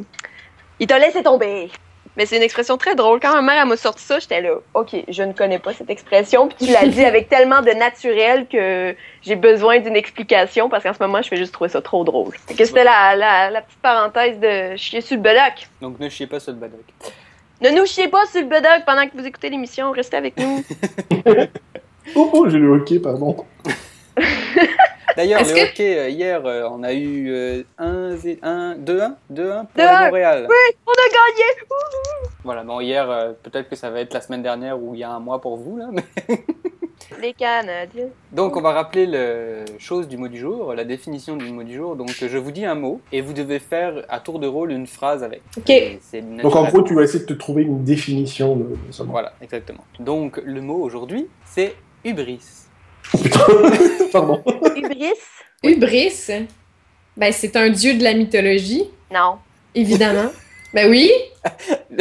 il t'a laissé tomber. Mais c'est une expression très drôle. Quand ma mère m'a sorti ça, j'étais là, ok, je ne connais pas cette expression. Puis tu l'as dit avec [laughs] tellement de naturel que j'ai besoin d'une explication parce qu'en ce moment, je fais juste trouver ça trop drôle. Fait que c'était la, la, la petite parenthèse de chier sur le bedoc. Donc ne chiez pas sur le badoc. Ne nous chiez pas sur le bedoc pendant que vous écoutez l'émission. Restez avec nous. [laughs] Oh, oh, j'ai le hockey, pardon. [laughs] D'ailleurs, Est-ce le que- hockey, euh, hier, euh, on a eu euh, 1, 1, 2-1 2-1 pour 2-1. le Montréal. On a gagné! Voilà, bon, hier, euh, peut-être que ça va être la semaine dernière ou il y a un mois pour vous, là. mais- [laughs] Les Canadiens. Donc, on va rappeler le chose du mot du jour, la définition du mot du jour. Donc, je vous dis un mot et vous devez faire à tour de rôle une phrase avec. Ok. Donc en gros, tu vas essayer de te trouver une définition de, de ce mot. Voilà, exactement. Donc, le mot aujourd'hui, c'est hubris. Putain, [laughs] pardon. Hubris? Hubris, ben, c'est un dieu de la mythologie, Non. évidemment. ben oui. [laughs]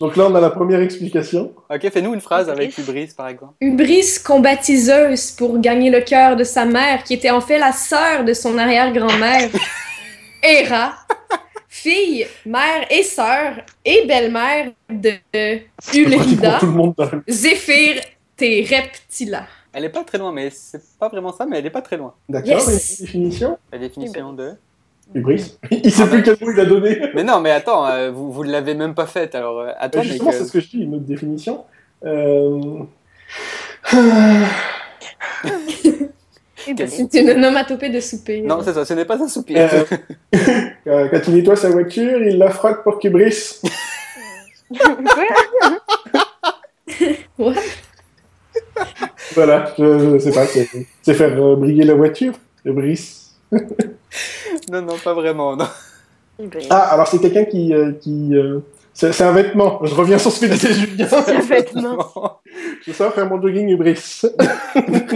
Donc là, on a la première explication. Ok, fais-nous une phrase avec hubris, par exemple. Hubris combattit Zeus pour gagner le cœur de sa mère, qui était en fait la sœur de son arrière-grand-mère, [laughs] Héra, fille, mère et sœur et belle-mère de Ulrida, le- Zéphyr et Reptila. Elle est pas très loin, mais c'est pas vraiment ça, mais elle est pas très loin. D'accord, Yes. une définition? La définition de. Hubris. [laughs] Il sait plus quel mot il a donné. Mais non, mais attends, euh, vous, vous l'avez même pas faite, alors euh, toi, Euh, Justement, mec, c'est euh, ce que je dis, une autre définition. Euh... C'est une onomatopée de soupir. Non, c'est ça, ce n'est pas un soupir. [laughs] Euh, Quand il nettoie sa voiture, il la frotte pour qu'il brise. What? [laughs] Voilà, je, je sais pas, c'est faire euh, briller la voiture, le brise. Non, non, pas vraiment, non. Hubris. Ah, alors c'est quelqu'un qui... euh, qui euh, C'est c'est un vêtement, je reviens sur ce que disait Julien. Un vêtement. Je sors faire mon jogging Hubris. [laughs]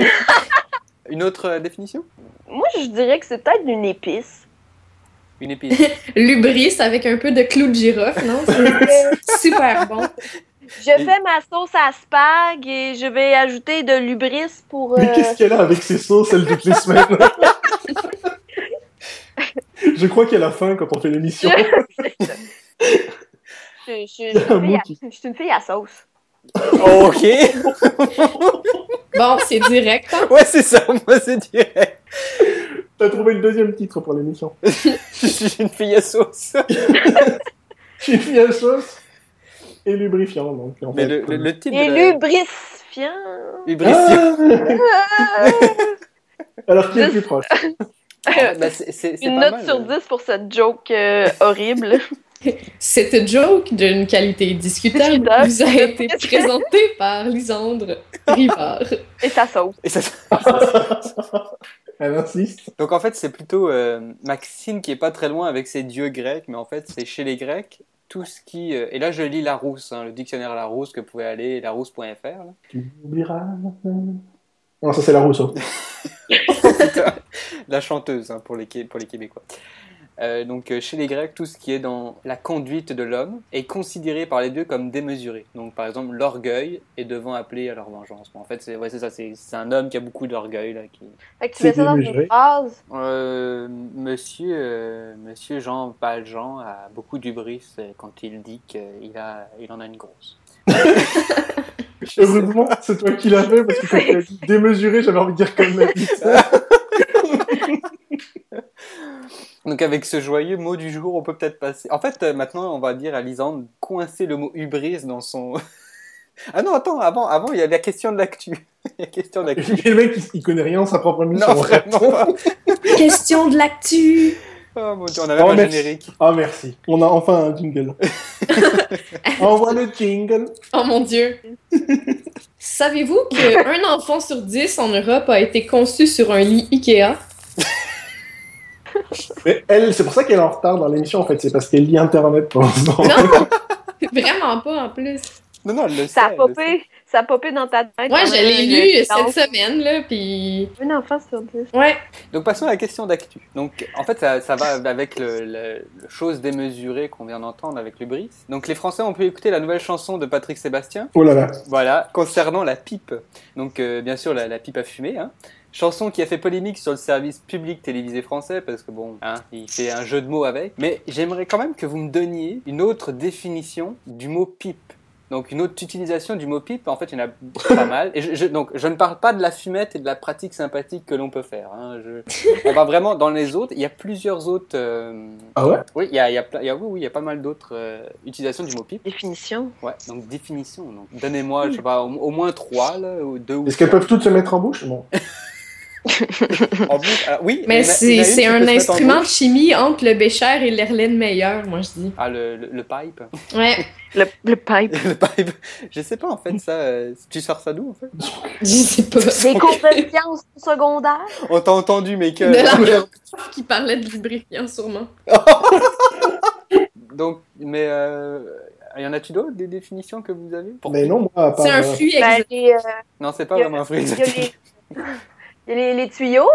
Une autre euh, définition? Moi, je dirais que c'est peut-être une épice. Une épice. [laughs] Lubris avec un peu de clou de girofle, non? C'est [laughs] super bon. Je fais ma sauce à spag et je vais ajouter de l'ubris pour. Mais qu'est-ce qu'elle a avec ses sauces, elle, toutes les semaines? Je crois qu'elle a faim quand on fait l'émission. je, [laughs] je- [laughs] je suis une fille mot à- qui- je suis une fille à sauce. ok Bon, c'est direct. hein? Ouais, c'est ça, moi c'est direct. T'as trouvé le deuxième titre pour l'émission. [laughs] Je suis une fille à sauce. J'ai mis à sauce et lubrifiant, donc en Mais fait. le, le, le titre. Et la- lubrifiant. Hubris. Ah Alors qui est le plus proche? Ah, c'est- c'est- c'est Une pas note mal, sur euh. 10 pour cette joke euh, horrible. [laughs] Cette joke d'une qualité discutable Discutable. vous a été [laughs] présentée par Lisandre Rivard. Et sa sauce. Et ça- [laughs] Elle insiste. Donc en fait, c'est plutôt euh, Maxime qui est pas très loin avec ses dieux grecs, mais en fait, c'est chez les Grecs tout ce qui. euh, et là, je lis Larousse, hein, le dictionnaire Larousse que vous pouvez aller larousse.fr. Tu oublieras. Non, ça c'est la Rousseau. [laughs] La chanteuse hein, pour, les, pour les Québécois. Euh, donc euh, chez les Grecs, tout ce qui est dans la conduite de l'homme est considéré par les dieux comme démesuré. Donc par exemple, l'orgueil est devant appeler à leur vengeance. Bon, en fait, c'est ouais, ça, c'est un homme qui a beaucoup d'orgueil là, qui, Fait que tu C'est mets ça dans démesuré. une phrase? Euh, monsieur, euh, monsieur Jean Valjean a beaucoup d'ubris quand il dit qu'il a, il en a une grosse. [laughs] Heureusement, c'est toi qui l'as fait parce que quand tu as dit [laughs] démesuré, j'avais envie de dire comme la vie. [laughs] Donc avec ce joyeux mot du jour, on peut peut-être passer. En fait, euh, maintenant, on va dire à Lisande coincer le mot hubris dans son [laughs] Ah non, attends, avant, avant, il y a la question de l'actu. Il y a la question de l'actu. le mec, il, il connaît rien en sa propre émission. Non, vraiment pas. Question de l'actu. Oh mon dieu, on avait Oh, un merci. générique. Ah, merci. On a enfin un jingle. Envoie le jingle. Oh mon dieu. Savez-vous qu'un enfant sur dix en Europe a été conçu sur un lit Ikea? Mais elle, c'est pour ça qu'elle est en retard dans l'émission, en fait. C'est parce qu'elle lit Internet pour l'instant. Non! Vraiment pas en plus. Non, non, elle le Ça a sait, le sait. popé, ça a popé dans ta tête. Ouais, pendant je l'ai une lu cette semaine, là, pis... Un enfant sur dix. Ouais. Donc passons à la question d'actu. Donc en fait ça, ça va avec le, le- le chose démesurée qu'on vient d'entendre avec le Brice. Donc les Français ont pu écouter la nouvelle chanson de Patrick Sébastien. Oh là là. Voilà, concernant la pipe. Donc euh, bien sûr la, la pipe à fumer. Hein. Chanson qui a fait polémique sur le service public télévisé français parce que bon, hein, il fait un jeu de mots avec. Mais j'aimerais quand même que vous me donniez une autre définition du mot pipe. Donc une autre utilisation du mot pipe, en fait il y en a pas [laughs] mal. Et je, je- donc je ne parle pas de la fumette et de la pratique sympathique que l'on peut faire. Hein. Je- on va vraiment dans les autres. Il y a plusieurs autres. euh, Ah ouais? Oui, il y a, il y a, plein- il y a- oui, oui, il y a pas mal d'autres euh, utilisations du mot pipe. Définition. Ouais, donc définition. donc. Donnez-moi, je sais pas, au, au moins trois, là, ou deux ou Est-ce qu'elles peuvent toutes se mettre en bouche? Non. [laughs] [laughs] Alors, oui, Mais c'est un instrument de chimie entre le Bécher et l'Herlaine Meyer, moi je dis. Ah, le, le, le pipe? Ouais, [laughs] Le, le pipe. le pipe. Je sais pas, en fait, ça. euh, Tu sors ça d'où, en fait? Je sais pas. Des cours de sciences secondaires. On t'a entendu, mais que. De la qui parlait de lubrifiant, sûrement. [laughs] Donc, mais. Euh... Y en a-tu d'autres, des définitions que vous avez? Pour- Mais non, moi, à part. C'est un euh, fruit Ben, euh, Non, c'est pas vraiment un fruit les, tuyaux.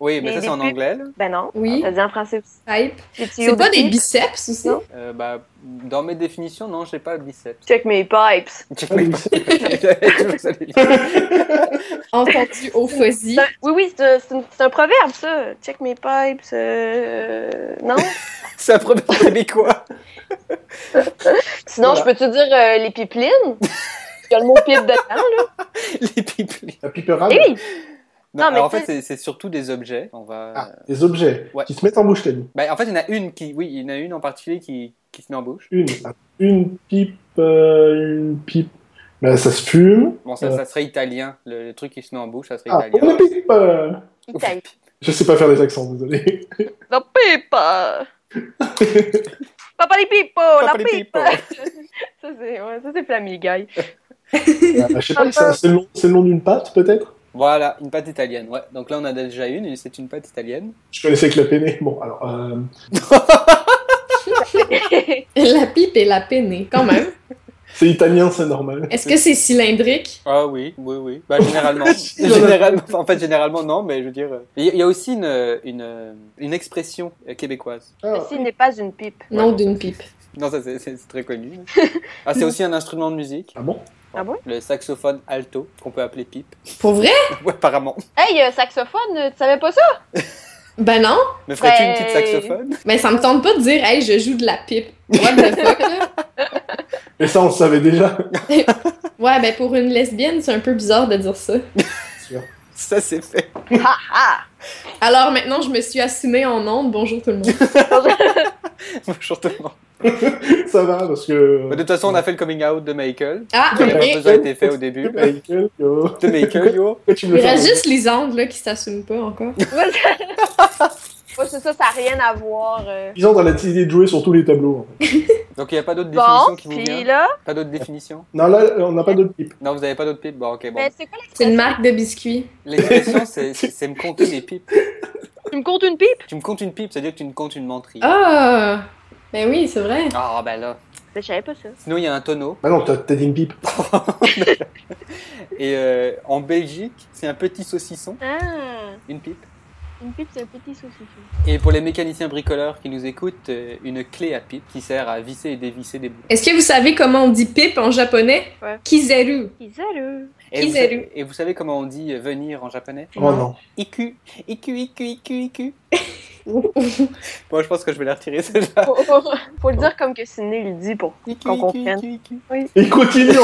Oui, mais les- ça, c'est en pipes. anglais, là. Ben non. Oui, T'as dit en français aussi. pipe. Les tuyaux C'est pas de des biceps aussi? Non. Euh, bah, dans mes définitions, non, j'ai pas de biceps. Check mes pipes. [laughs] Check mes liens. [laughs] [laughs] Entendu au fuzzy. Oui, oui, c'est un, proverbe, ça. Check mes pipes. euh, Non? C'est un proverbe québécois. Sinon, Voilà. je peux te dire euh, les pipelines? Il y a le mot pipe dedans, là. Les pipelines. La piperade. Eh oui! Non, Non, mais alors, en fait, c'est surtout des objets. On va. Ah, des objets Ouais. qui se mettent en bouche, t'as dit. Bah, en fait, il y en a une qui, oui, il y en a une en particulier qui, qui se met en bouche. Une. Une pipe. euh, une pipe. Ben, ça se fume. Bon, ça, Euh. ça serait italien. Le, le truc qui se met en bouche, ça serait Ah, italien. une pipe. euh, Italie. Je sais pas faire les accents, désolé. [laughs] La pipe! [laughs] Papa les pipes! La Papa pipe! [laughs] Ça, c'est ouais, ça, c'est Family Guy. Ah, je sais pas, c'est c'est le nom, c'est le nom d'une pâte, peut-être? Voilà, une pâte italienne. Ouais. Donc là, on a déjà une et c'est une pâte italienne. Je connaissais que la penne. Bon, alors. Euh... [laughs] La pipe et la penne, quand même. [laughs] C'est italien, c'est normal. Est-ce que c'est cylindrique? Ah oui, oui, oui. Bah, généralement. [laughs] généralement. En fait, généralement, non, mais je veux dire. euh, Il y, a- aussi une, une, une expression euh, québécoise. Ah, Ceci n'est pas une pipe. Non, d'une pipe. Non, ça, c'est très connu. Ah, c'est aussi un instrument de musique. ah bon? Ah bon? Le saxophone alto, qu'on peut appeler pipe. Pour vrai? [laughs] Ouais, apparemment. Hey, euh, saxophone, tu savais pas ça? [laughs] Ben non. Me ferais-tu une Ouais. petite saxophone? [laughs] Ben ça me tente pas de dire, hey, je joue de la pipe. What the fuck, là? Mais ça, on le savait déjà. Ouais, ben pour une lesbienne, c'est un peu bizarre de dire ça. Ça, c'est fait. [laughs] Alors maintenant, je me suis assumée en ondes. Bonjour tout le monde. [laughs] Bonjour tout le monde. ça va, parce que. De toute façon, on a fait le coming out de Michael. Ah, Il a ok. besoin été fait au début. Michael, yo. De Michael, yo. [laughs] Il reste juste Lisande, là, qui s'assume pas encore. Ouais, c'est ça, ça n'a rien à voir. euh. Ils ont dans la idée de jouer sur tous les tableaux. en fait. [laughs] Donc, il n'y a pas d'autres définitions Bon, qui vous là, Pas d'autres définitions? Non, là, on n'a pas d'autre pipe. Non, vous n'avez pas d'autres pipes? Bon, ok, bon. mais c'est quoi C'est une marque de biscuits. L'expression, c'est [laughs] c'est- c'est me compter des pipes. Tu me comptes une pipe? Tu me comptes une pipe, c'est-à-dire que tu me comptes une menterie. Ah! Ben oui, c'est vrai. Ah, ben là. Je savais pas ça. Sinon, il y a un tonneau. Ah non, t'as t'as dit une pipe. [laughs] Et euh, en Belgique, c'est un petit saucisson, Ah, une pipe. Une pipe, c'est un petit saucisson. Et pour les mécaniciens bricoleurs qui nous écoutent, euh, une clé à pipe qui sert à visser et dévisser des boutons. Est-ce que vous savez comment on dit pipe en japonais? Ouais. Kizaru. Kizaru. Et vous, Kizaru. savez, et vous savez comment on dit euh, venir en japonais? Oh non. Iku. Iku, iku, iku, iku. [laughs] Bon, je pense que je vais la retirer celle-là. Faut, le dire comme que Sidney le dit pour qu'on comprenne. Et continuons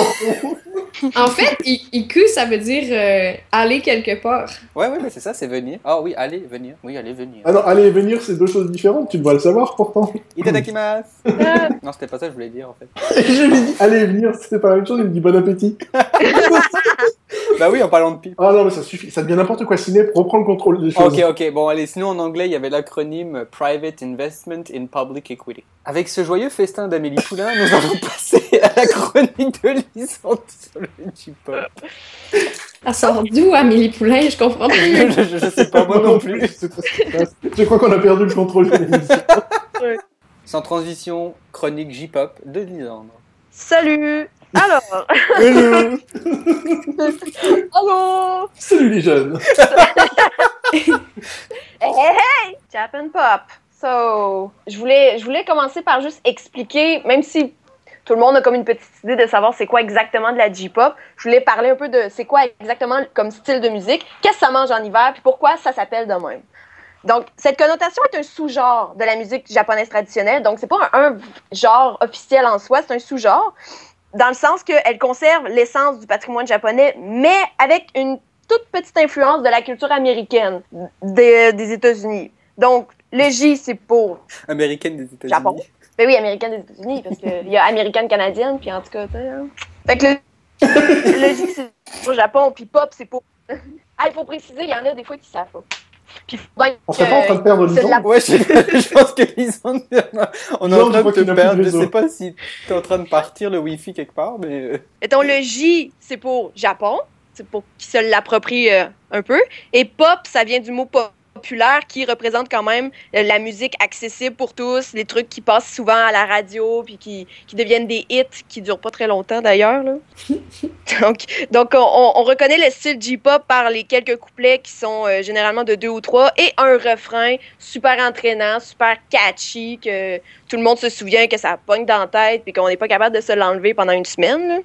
En fait, I- Iku, ça veut dire euh, aller quelque part. Ouais, ouais, mais c'est ça, c'est venir. Ah oui, allez, venir. Oui, allez, venir. Ah non, aller et venir, c'est deux choses différentes, tu devrais le savoir pourtant. Itadakimasu Euh, [laughs] Non, c'était pas ça que je voulais dire en fait. [laughs] Et je lui dis, aller et venir, c'était pas la même chose, il me dit bon appétit. [laughs] Bah oui, en parlant de pipe. Ah non, mais ça suffit, ça devient n'importe quoi, Ciné, reprends le contrôle des choses. Ok, ok, bon, allez, sinon en anglais, il y avait l'acronyme Private Investment in Public Equity. Avec ce joyeux festin d'Amélie Poulain, nous allons [laughs] passer à la chronique de Lisande sur le J-pop. Elle sort d'où, Amélie Poulain? Je comprends [laughs] plus. je, je- je sais pas, moi non plus. Je crois qu'on a perdu le contrôle de l'émission. [laughs] Sans transition, chronique J-pop de Lisandre. Salut! Alors, Hello allô! Salut les jeunes [laughs] Hey, hey, hey! Japan Pop! So, je voulais, je voulais commencer par juste expliquer, même si tout le monde a comme une petite idée de savoir c'est quoi exactement de la J-pop, je voulais parler un peu de c'est quoi exactement comme style de musique, qu'est-ce que ça mange en hiver, puis pourquoi ça s'appelle de même. Donc, cette connotation est un sous-genre de la musique japonaise traditionnelle. Donc, c'est pas un, un genre officiel en soi, c'est un sous-genre, dans le sens qu'elle conserve l'essence du patrimoine japonais, mais avec une toute petite influence de la culture américaine des, des États-Unis. Donc, le J, c'est pour. Américaine des États-Unis. Japon. Ben oui, américaine des États-Unis, parce qu'il y a américaine canadienne, puis en tout cas, tu sais, hein. Fait que le, le J, c'est pour Japon, puis pop, c'est pour. Ah, il faut préciser, il y en a des fois qui savent pas. Puis, ben, On serait pas en train de perdre la- Lisande Ouais, je, [laughs] je pense que Lisandre, on est en train de te perdre. Je sais pas si t'es en train de partir le Wi-Fi quelque part, mais. euh, Mettons, le J, c'est pour Japon, pour qu'ils se l'approprient euh, un peu. Et pop, ça vient du mot pop populaire qui représente quand même euh, la musique accessible pour tous, les trucs qui passent souvent à la radio puis qui, qui deviennent des hits qui durent pas très longtemps d'ailleurs. [laughs] donc, donc on, on- on reconnaît le style J-pop par les quelques couplets qui sont euh, généralement de deux ou trois et un refrain super entraînant, super catchy que tout le monde se souvient que ça pogne dans la tête puis qu'on n'est pas capable de se l'enlever pendant une semaine. là.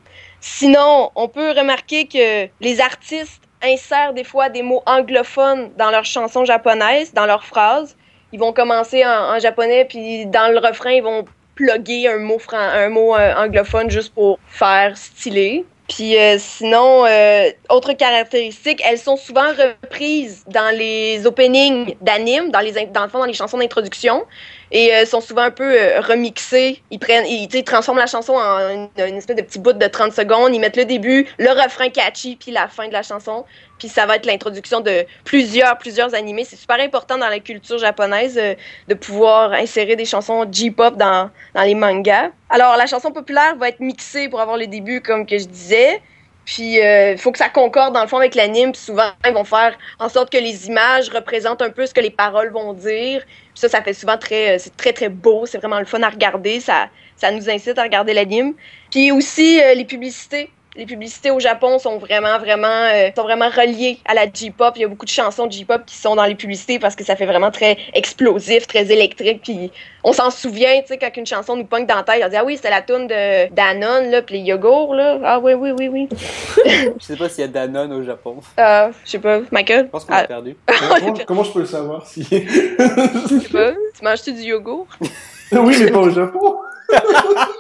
Sinon, on peut remarquer que les artistes insèrent des fois des mots anglophones dans leurs chansons japonaises, dans leurs phrases. Ils vont commencer en, japonais, puis dans le refrain, ils vont plugger un mot, fran- un mot euh, anglophone juste pour faire stylé. Puis euh, sinon, euh, autre caractéristique, elles sont souvent reprises dans les openings d'animes, dans dans le fond dans les chansons d'introduction, et euh, sont souvent un peu euh, remixées. Ils prennent, ils, ils transforment la chanson en une, espèce de petit bout de 30 secondes. Ils mettent le début, le refrain catchy, puis la fin de la chanson. Puis ça va être l'introduction de plusieurs, plusieurs animés. C'est super important dans la culture japonaise euh, de pouvoir insérer des chansons J-pop dans, dans les mangas. Alors, la chanson populaire va être mixée pour avoir le début, comme que je disais. Puis, il faut que ça concorde dans le fond avec l'anime. Puis souvent, ils vont faire en sorte que les images représentent un peu ce que les paroles vont dire. Ça, ça fait souvent très, euh, c'est très très beau. C'est vraiment le fun à regarder. Ça, ça nous incite à regarder l'anime. Puis aussi euh, les publicités. Les publicités au Japon sont vraiment, vraiment, euh, sont vraiment reliées à la J-pop. Il y a beaucoup de chansons de J-pop qui sont dans les publicités parce que ça fait vraiment très explosif, très électrique. Puis on s'en souvient, tu sais, quand une chanson nous pogne dans la tête, on dit ah oui, c'était la tune de Danone là, puis les yogourts là. Ah oui, oui, oui, oui. [laughs] Je sais pas s'il y a Danone au Japon. Euh, je sais pas, Michael? Je pense qu'on Ah, perdu. [laughs] comment, comment je peux le savoir si... je sais pas. Tu manges-tu du yogourt? [laughs] oui, mais pas au Japon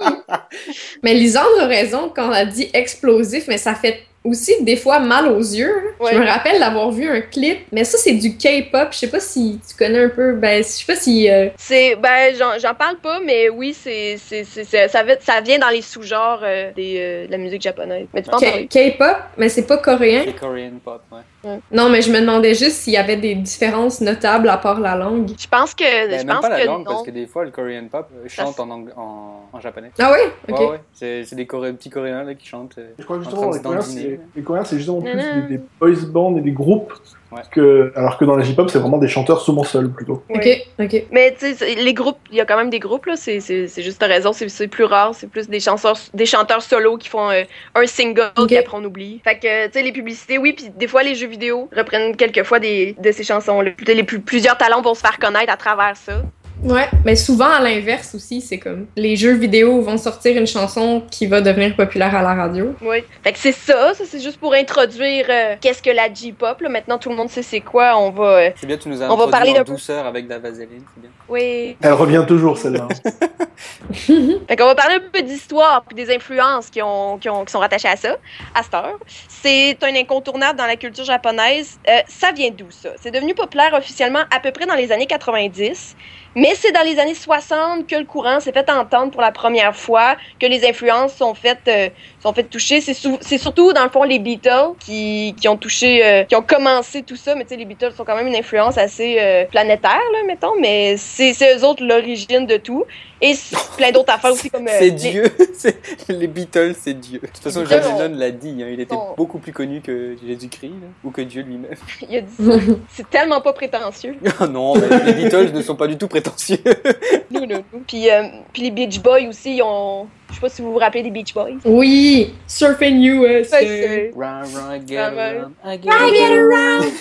[laughs] Mais Lisandre a raison quand elle a dit explosif, mais ça fait aussi des fois mal aux yeux. hein. Ouais. Je me rappelle d'avoir vu un clip, mais ça c'est du K-pop. Je sais pas si tu connais un peu. Ben, je sais pas si. euh, C'est ben j'en j'en parle pas, mais oui, c'est c'est c'est c'est- ça, va- ça vient dans les sous-genres euh, des euh, de la musique japonaise. Mais tu parler. K-pop, mais c'est pas coréen. C'est Korean pop, ouais. Non, mais je me demandais juste s'il y avait des différences notables à part la langue. Je pense que Ben, je même pense pas la que langue, non. parce que des fois, le Korean pop euh, chante en, ang- en, en japonais. Ah ouais? Ok. Ouais, ouais. C'est des Coré- petits Coréens là, qui chantent. euh, Je crois que en justement, train les de Coréens, c'est les Coréens, c'est justement plus des, des boys bands et des groupes, Ouais. que, alors que dans la J-pop, c'est vraiment des chanteurs souvent seuls, plutôt. Ouais. Ok, ok. Mais tu sais, c'est- les groupes, il y a quand même des groupes là. C'est c'est c'est juste raison, c'est c'est plus rare, c'est plus des chanteurs des chanteurs solos qui font euh, un single Ok. puis après on oublie. Fait que tu sais les publicités, oui, puis des fois les jeux vidéo reprennent quelquefois des de ces chansons là. Les plus, plusieurs talents vont se faire connaître à travers ça. Ouais, mais souvent à l'inverse aussi, c'est comme les jeux vidéo vont sortir une chanson qui va devenir populaire à la radio. Oui. Fait que c'est ça, ça c'est juste pour introduire euh, qu'est-ce que la J-pop. là. Maintenant tout le monde sait c'est quoi. On va. euh, C'est bien, tu nous as On va parler en peu- douceur avec de la vaseline, c'est bien. Oui. Elle revient toujours, celle-là. [laughs] Fait qu'on va parler un peu d'histoire puis des influences qui, ont, qui, ont, qui sont rattachées à ça, à cette heure. C'est un incontournable dans la culture japonaise. Euh, ça vient d'où, ça? C'est devenu populaire officiellement à peu près dans les années 90, mais c'est dans les années 60 que le courant s'est fait entendre pour la première fois, que les influences sont faites, euh, sont faites toucher. C'est surtout, dans le fond, les Beatles qui, qui ont touché, euh, qui ont commencé tout ça, mais tu sais, les Beatles sont quand même une influence assez euh, planétaire, là, mettons, mais c'est eux autres l'origine de tout. Et plein d'autres [laughs] affaires aussi comme... euh, C'est les- Dieu, [laughs] les Beatles, c'est Dieu. De toute façon, John Lennon l'a dit, hein, il était beaucoup plus connu que Jésus-Christ, ou que Dieu lui-même. [laughs] Il a dit. C'est tellement pas prétentieux. Ah non, mais les Beatles ne sont pas du tout prétentieux. Non, non, non. Puis, euh, puis les Beach Boys aussi, ils ont. Je sais pas si vous vous rappelez des Beach Boys. Oui, Surfing USA. Run, run, get around, I get around.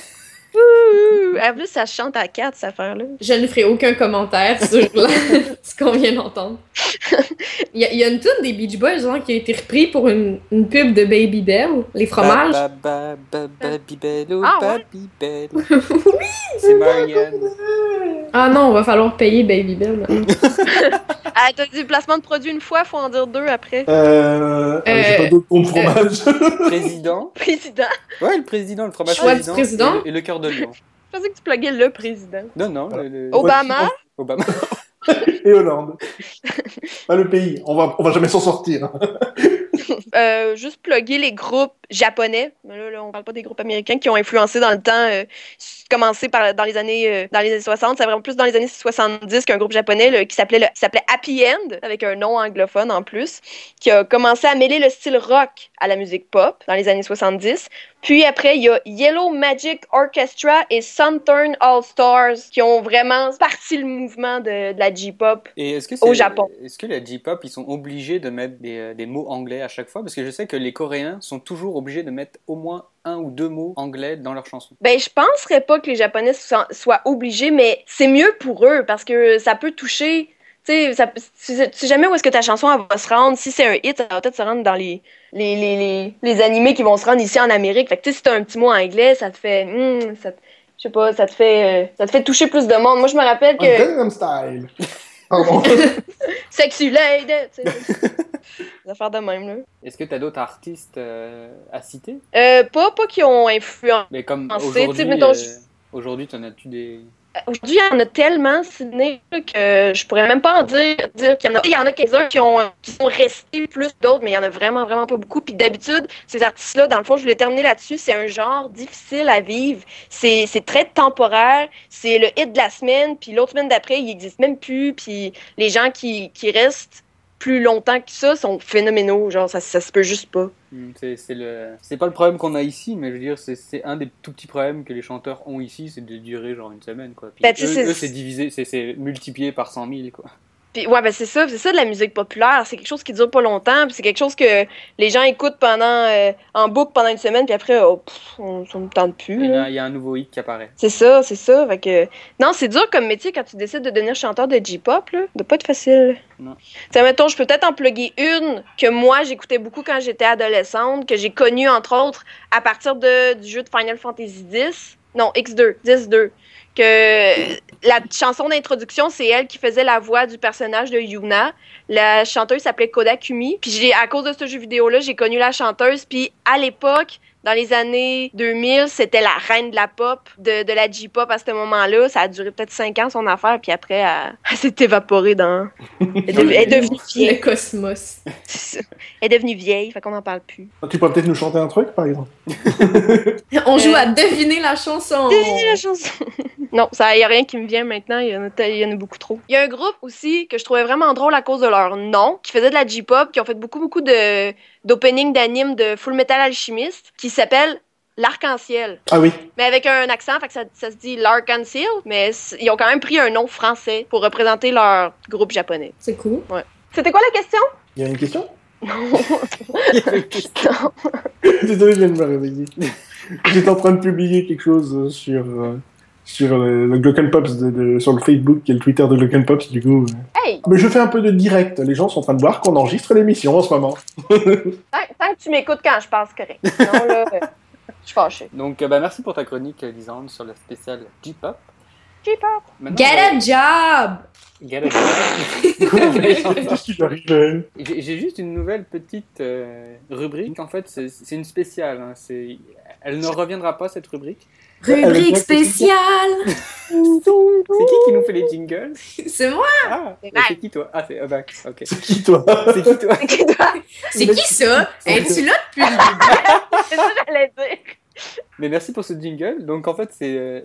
Ouh! En plus, ça chante à quatre, cette affaire-là. Je ne ferai aucun commentaire sur [laughs] la- [laughs] ce qu'on vient d'entendre. Il y, a- il y a une tune des Beach Boys genre, qui a été repris pour une, une pub de Baby Bell, les fromages. Ba, ba, ba, ba, Babybel, oh, Ah ouais? Babybel. [laughs] C'est Marianne. Ah non, on va falloir payer Baby Bell. Ah, t'as dit placement de produit une fois, faut en dire deux après. Euh, euh, J'ai pas d'autres comptes fromage. Président. Président. Ouais, le président, le fromage Choix du président. président. Et le, et le cœur de lion. [laughs] Je pensais que tu pluguais le président. Non, non, le, le- Obama? Obama. [laughs] Et Hollande. [laughs] Pas le pays. On va, on va jamais s'en sortir. Euh, juste plugger les groupes japonais. Mais là, là, on parle pas des groupes américains qui ont influencé dans le temps. Euh, commencé par, dans, les années, euh, dans les années 60. C'est vraiment plus dans les années 70 qu'un groupe japonais là, qui s'appelait s'appelait Happy End, avec un nom anglophone en plus, qui a commencé à mêler le style rock à la musique pop dans les années 70. Puis après, il y a Yellow Magic Orchestra et Southern All Stars qui ont vraiment parti le mouvement de, de la J-pop. Au Japon. Est-ce que la J-pop, ils sont obligés de mettre des, euh, des mots anglais à chaque fois? Parce que je sais que les Coréens sont toujours obligés de mettre au moins un ou deux mots anglais dans leurs chansons. Ben, je penserais pas que les Japonais soient, obligés, mais c'est mieux pour eux parce que ça peut toucher. Tu sais, ça- tu sais tu sais jamais où est-ce que ta chanson elle va se rendre. Si c'est un hit, ça va peut-être se rendre dans les, les, les, les, les animés qui vont se rendre ici en Amérique. Fait que, tu sais, si t'as un petit mot anglais, ça te fait. hmm, ça te- je sais pas, ça te fait. euh, ça te fait toucher plus de monde. Moi, je me rappelle que. Gangnam Style. [laughs] Sexy lady! tu sais. [laughs] Des affaires de même, là. Est-ce que tu as d'autres artistes euh, à citer? Euh, pas, pas qui ont influencé. Mais comme c'est, aujourd'hui, euh, aujourd'hui, t'en as-tu des... Aujourd'hui, il y en a tellement ciné que je pourrais même pas en dire, dire qu'il y en a. Il y en a quelques-uns qui, ont, qui sont restés plus d'autres, mais il y en a vraiment, vraiment pas beaucoup. Puis d'habitude, ces artistes-là, dans le fond, je voulais terminer là-dessus, c'est un genre difficile à vivre. C'est c'est très temporaire. C'est le hit de la semaine, puis l'autre semaine d'après, il existe même plus. Puis les gens qui, qui restent plus longtemps que ça sont phénoménaux. Genre, ça, ça se peut juste pas. Hmm, C'est le... pas le problème qu'on a ici, mais je veux dire, c'est- un des tout petits problèmes que les chanteurs ont ici, c'est de durer genre une semaine, quoi. Puis Ben, eux, c'est- divisé, c'est multiplié par 100 000, quoi. Puis ouais, ben c'est ça, c'est ça de la musique populaire. C'est quelque chose qui dure pas longtemps, puis c'est quelque chose que les gens écoutent pendant euh, en boucle pendant une semaine, puis après, oh, pff, on, me tente plus. il y a un nouveau hit qui apparaît. C'est ça, c'est ça. Fait que non, c'est dur comme métier quand tu décides de devenir chanteur de J-pop, là. De pas être facile. Non. Tu sais, mettons, je peux peut-être en plugger une que moi j'écoutais beaucoup quand j'étais adolescente, que j'ai connue entre autres à partir de, du jeu de Final Fantasy X. Non, X2, 10-2. Que la chanson d'introduction, c'est elle qui faisait la voix du personnage de Yuna. La chanteuse s'appelait Kodakumi. Puis à cause de ce jeu vidéo-là, j'ai connu la chanteuse. Puis à l'époque, dans les années 2000, c'était la reine de la pop, de, de la J-pop à ce moment-là. Ça a duré peut-être 5 ans son affaire, puis après, elle, [laughs] elle s'est évaporée dans. [laughs] Elle est, devenue- elle est devenue Le vieille. cosmos. Elle est devenue vieille, fait qu'on n'en parle plus. Tu pourrais peut-être nous chanter un truc, par exemple [laughs] On joue Euh, à deviner la chanson. Devinez la chanson. non, ça y a rien qui me vient maintenant, il y, en a, il y en a beaucoup trop. Il y a un groupe aussi que je trouvais vraiment drôle à cause de leur nom, qui faisait de la J-pop, qui ont fait beaucoup beaucoup de d'opening d'anime de Full Metal Alchemist, qui s'appelle L'Arc-en-Ciel. Ah oui. Mais avec un accent, fait que ça, ça se dit l'Arc-en-Ciel, mais ils ont quand même pris un nom français pour représenter leur groupe japonais. C'est cool. C'était quoi la question? Il y a une question? [laughs] Il y avait une question. [laughs] Désolé, je viens de me réveiller. J'étais en train de publier quelque chose sur, euh, sur le, le Glocken Pops de, de- sur le Facebook et le Twitter de Glocken Pops, du coup. euh. Hey, Mais je fais un peu de direct. Les gens sont en train de voir qu'on enregistre l'émission en ce moment. [laughs] tant, tant que tu m'écoutes quand je passe, correct. Sinon, là, euh, je suis fâchée. Donc, euh, bah, merci pour ta chronique, euh, Lisande, sur le spécial J-pop. J-pop. Get a job! Get a job. [laughs] [laughs] J'ai juste une nouvelle petite euh, rubrique. En fait, c'est c'est une spéciale. hein. C'est- Elle ne reviendra pas, cette rubrique. Rubrique spéciale! [laughs] C'est qui qui nous fait les jingles [laughs] C'est moi! Ah, C'est qui toi? Ah, c'est Abac. Ok. C'est qui, toi? C'est qui toi? C'est qui, toi? [laughs] C'est qui ça? Es-tu là depuis le début? C'est ça que j'allais dire. Mais merci pour ce jingle. Donc en fait, c'est euh,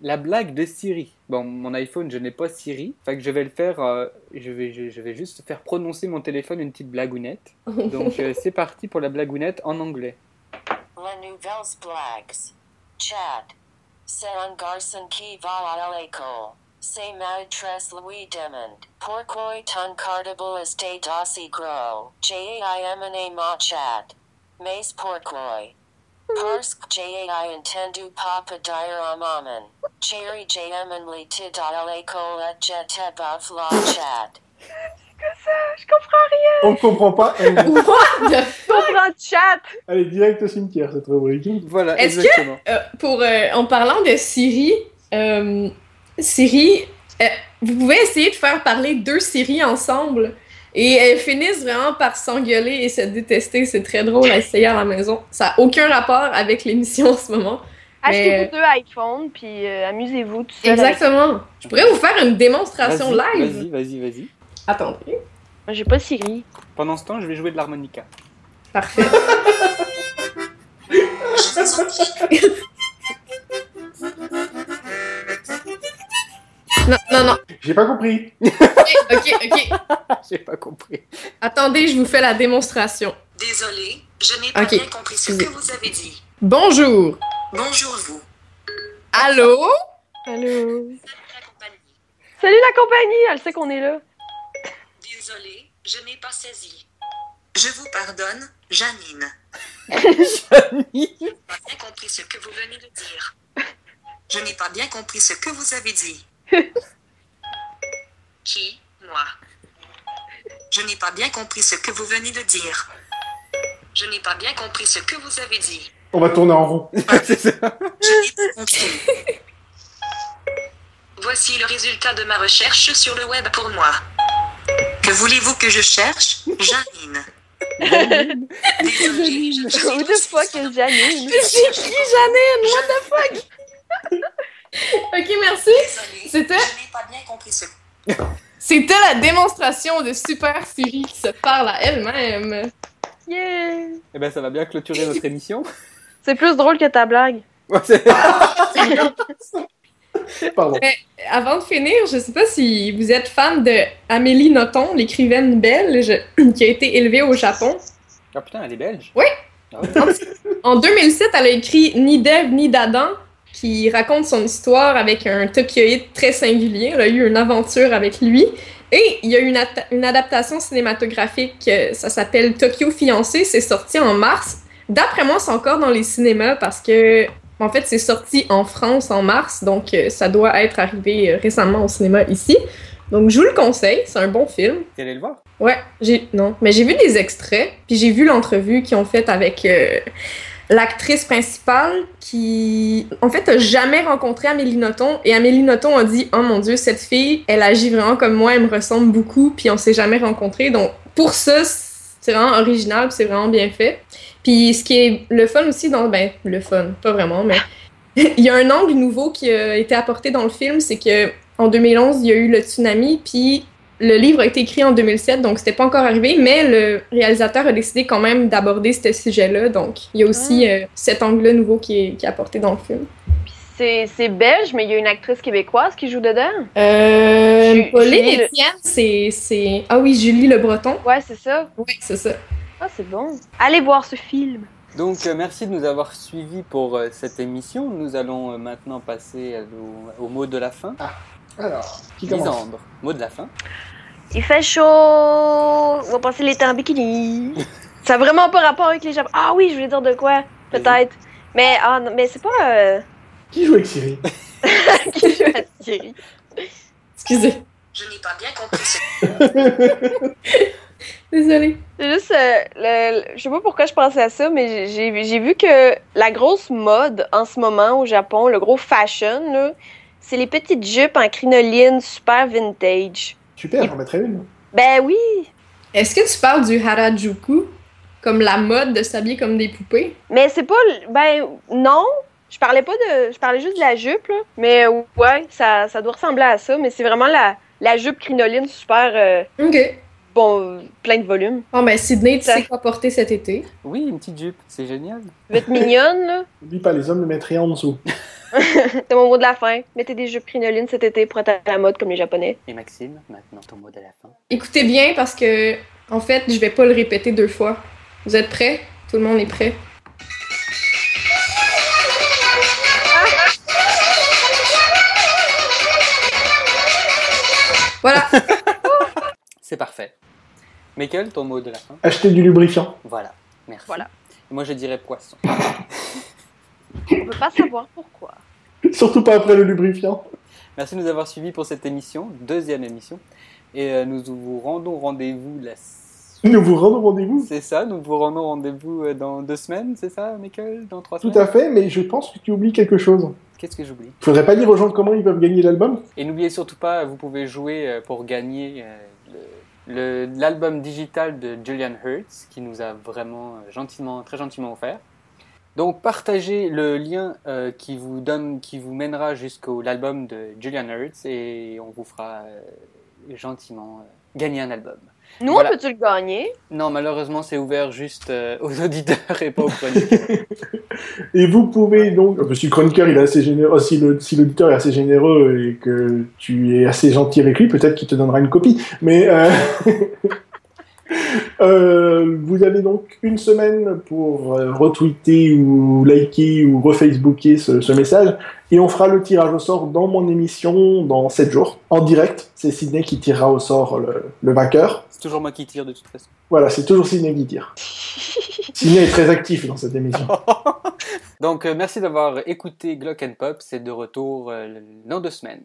la blague de Siri. Bon, mon iPhone, je n'ai pas Siri. Fait que je vais le faire. euh, je, vais, je, je vais juste faire prononcer mon téléphone une petite blagounette. Donc euh, c'est parti pour la blagounette en anglais. Les nouvelles blagues. Chat. C'est un garçon qui va à l'école. C'est maîtresse Louis demande. Pourquoi ton cartable est aussi gros? J'ai amené ma chat. Mais pourquoi? Parce que j'ai entendu papa dire à maman. Chérie j'ai amené tid à l'école et j'étais baf la chat. Je comprends rien. On comprend pas. Elle, What comprends chat. elle est direct au cimetière, cette rubrique. Voilà, Est-ce que-. Euh, pour, euh, en parlant de Siri, euh, Siri, euh, vous pouvez essayer de faire parler deux Siri ensemble et elles finissent vraiment par s'engueuler et se détester. C'est très drôle à essayer à la maison. Ça n'a aucun rapport avec l'émission en ce moment. Achetez-vous deux iPhones, puis euh, amusez-vous tout seul. avec- Exactement. Je pourrais vous faire une démonstration Vas-y, live. Vas-y, vas-y, vas-y. Attendez. Moi, J'ai pas Siri. Pendant ce temps, je vais jouer de l'harmonica. Parfait. non, non, non. J'ai pas compris. Ok, ok, ok. [laughs] J'ai pas compris. Attendez, je vous fais la démonstration. Désolé, je n'ai pas bien compris ce que vous avez dit. Bonjour. Bonjour vous. Allô? Allô? La compagnie. Salut la compagnie, elle sait qu'on est là. Désolé, je n'ai pas saisi. Je vous pardonne, Janine. Janine pas bien compris ce que vous venez de dire. Je n'ai pas bien compris ce que vous avez dit. [laughs] Qui? Moi. Je n'ai pas bien compris ce que vous venez de dire. Je n'ai pas bien compris ce que vous avez dit. On va tourner en rond. [laughs] C'est ça. Je n'ai pas compris. Voici le résultat de ma recherche sur le web pour moi. Que voulez-vous que je cherche? Janine. Désolé, je suis Who the fuck is Janine? C'est qui, Janine? What the fuck? ok, merci. C'était- je n'ai pas bien compris ce C'était la démonstration de Super Siri qui se parle à elle-même. Yeah! Eh ben, ça va bien clôturer notre [laughs] émission. C'est plus drôle que ta blague. Ouais, [laughs] [laughs] Avant de finir, je sais pas si vous êtes fan de Amélie Nothomb, l'écrivaine belge [clears throat] qui a été élevée au Japon. Ah putain, elle est belge. Oui. Ah. En 2007, elle a écrit Ni d'Ève ni d'Adam, qui raconte son histoire avec un Tokyoïde très singulier. Elle a eu une aventure avec lui. Et il y a eu une, une adaptation cinématographique, euh, ça s'appelle Tokyo Fiancé, c'est sorti en mars. D'après moi, c'est encore dans les cinémas parce que, en fait, c'est sorti en France en mars, donc euh, ça doit être arrivé euh, récemment au cinéma ici. Donc je vous le conseille, c'est un bon film. T'es allé le voir? Ouais, j'ai non, mais j'ai vu des extraits, puis j'ai vu l'entrevue qu'ils ont faite avec euh, l'actrice principale qui, en fait, a jamais rencontré Amélie Nothomb et Amélie Nothomb a dit "Oh mon Dieu, cette fille, elle agit vraiment comme moi, elle me ressemble beaucoup, puis on s'est jamais rencontrés." Donc pour ça, c'est vraiment original, c'est vraiment bien fait. Puis ce qui est le fun aussi dans ben le fun, pas vraiment, mais [laughs] il y a un angle nouveau qui a été apporté dans le film, c'est que en 2011, il y a eu le tsunami, puis le livre a été écrit en 2007, donc c'était pas encore arrivé, mais le réalisateur a décidé quand même d'aborder ce sujet-là, donc il y a aussi euh, cet angle nouveau qui est, qui est apporté dans le film. C'est belge, mais il y a une actrice québécoise qui joue dedans. Euh, Pauline Etienne, c'est, c'est... Ah oui, Julie Le Breton. Ouais, c'est ça. Oui, c'est ça. Ah, c'est bon. Allez voir ce film. Donc, euh, merci de nous avoir suivis pour euh, cette émission. Nous allons euh, maintenant passer euh, au, au mot de la fin. Alors, qui commence? Lisandre, mot de la fin. Il fait chaud. On va passer l'été en bikini. ça a vraiment pas rapport avec les Japon. Ah oui, je voulais dire de quoi Peut-être. Mais, ah, mais c'est pas. Qui joue avec Siri [laughs] qui joue à Siri. Excusez. Je n'ai pas bien compris ce [laughs] Désolée. C'est juste, euh, le- le- je sais pas pourquoi je pensais à ça, mais j'ai j'ai vu que la grosse mode en ce moment au Japon, le gros fashion, là, c'est les petites jupes en crinoline super vintage. Super, j'en mettrais une. Ben oui, Est-ce que tu parles du Harajuku? Comme la mode de s'habiller comme des poupées? mais c'est pas, le- ben non, je parlais pas de, je parlais juste de la jupe là, mais euh, ouais, ça, ça doit ressembler à ça, mais c'est vraiment la, la jupe crinoline super, euh, Ok. bon, plein de volume. Bon, ben, Sydney, tu Ça- sais quoi porter cet été? Oui, une petite jupe, c'est génial. Ça va être mignonne là. [laughs] N'oublie pas, les hommes le mettraient en dessous. [laughs] C'est mon mot de la fin. Mettez des jupes crinolines cet été pour être à la mode comme les Japonais. Et Maxime, maintenant ton mot de la fin. Écoutez bien parce que, en fait, je vais pas le répéter deux fois. Vous êtes prêts? Tout le monde est prêt? Voilà. [laughs] C'est parfait. Michael, ton mot de la fin. Acheter du lubrifiant. Voilà, merci. Voilà. Et moi je dirais poisson. On peut pas savoir pourquoi. [laughs] Surtout pas après le lubrifiant. Merci de nous avoir suivis pour cette émission, deuxième émission. Et euh, nous vous rendons rendez-vous la... Nous vous rendons rendez-vous. C'est ça, nous vous rendons rendez-vous euh, dans deux semaines, c'est ça, Michael? Dans trois Tout semaines? à fait, mais je pense que tu oublies quelque chose. Qu'est-ce que j'oublie Faudrait pas dire aux gens comment ils peuvent gagner l'album? Et n'oubliez surtout pas, vous pouvez jouer euh, pour gagner euh, l'album digital de Julian Hertz, qui nous a vraiment euh, gentiment, très gentiment offert. Donc partagez le lien euh, qui vous donne, qui vous mènera jusqu'au l'album de Julian Hertz et on vous fera euh, gentiment euh, gagner un album. Nous, Voilà. on peut-tu le gagner? Non, malheureusement, c'est ouvert juste euh, aux [laughs] auditeurs et pas aux chroniqueurs. [laughs] Et vous pouvez donc, euh, si le chroniqueur il est assez généreux, si l'auditeur est assez généreux et que tu es assez gentil avec lui, peut-être qu'il te donnera une copie. Mais euh, [laughs] euh, vous avez donc une semaine pour euh, retweeter ou liker ou refacebooker ce, ce message, et on fera le tirage au sort dans mon émission dans 7 jours, en direct. C'est Sydney qui tirera au sort le, le vainqueur. C'est toujours moi qui tire de toute façon. Voilà, c'est toujours Sydney qui tire. [laughs] Sydney est très actif dans cette émission. [laughs] Donc, euh, merci d'avoir écouté Glock and Pop. C'est de retour euh, dans deux semaines.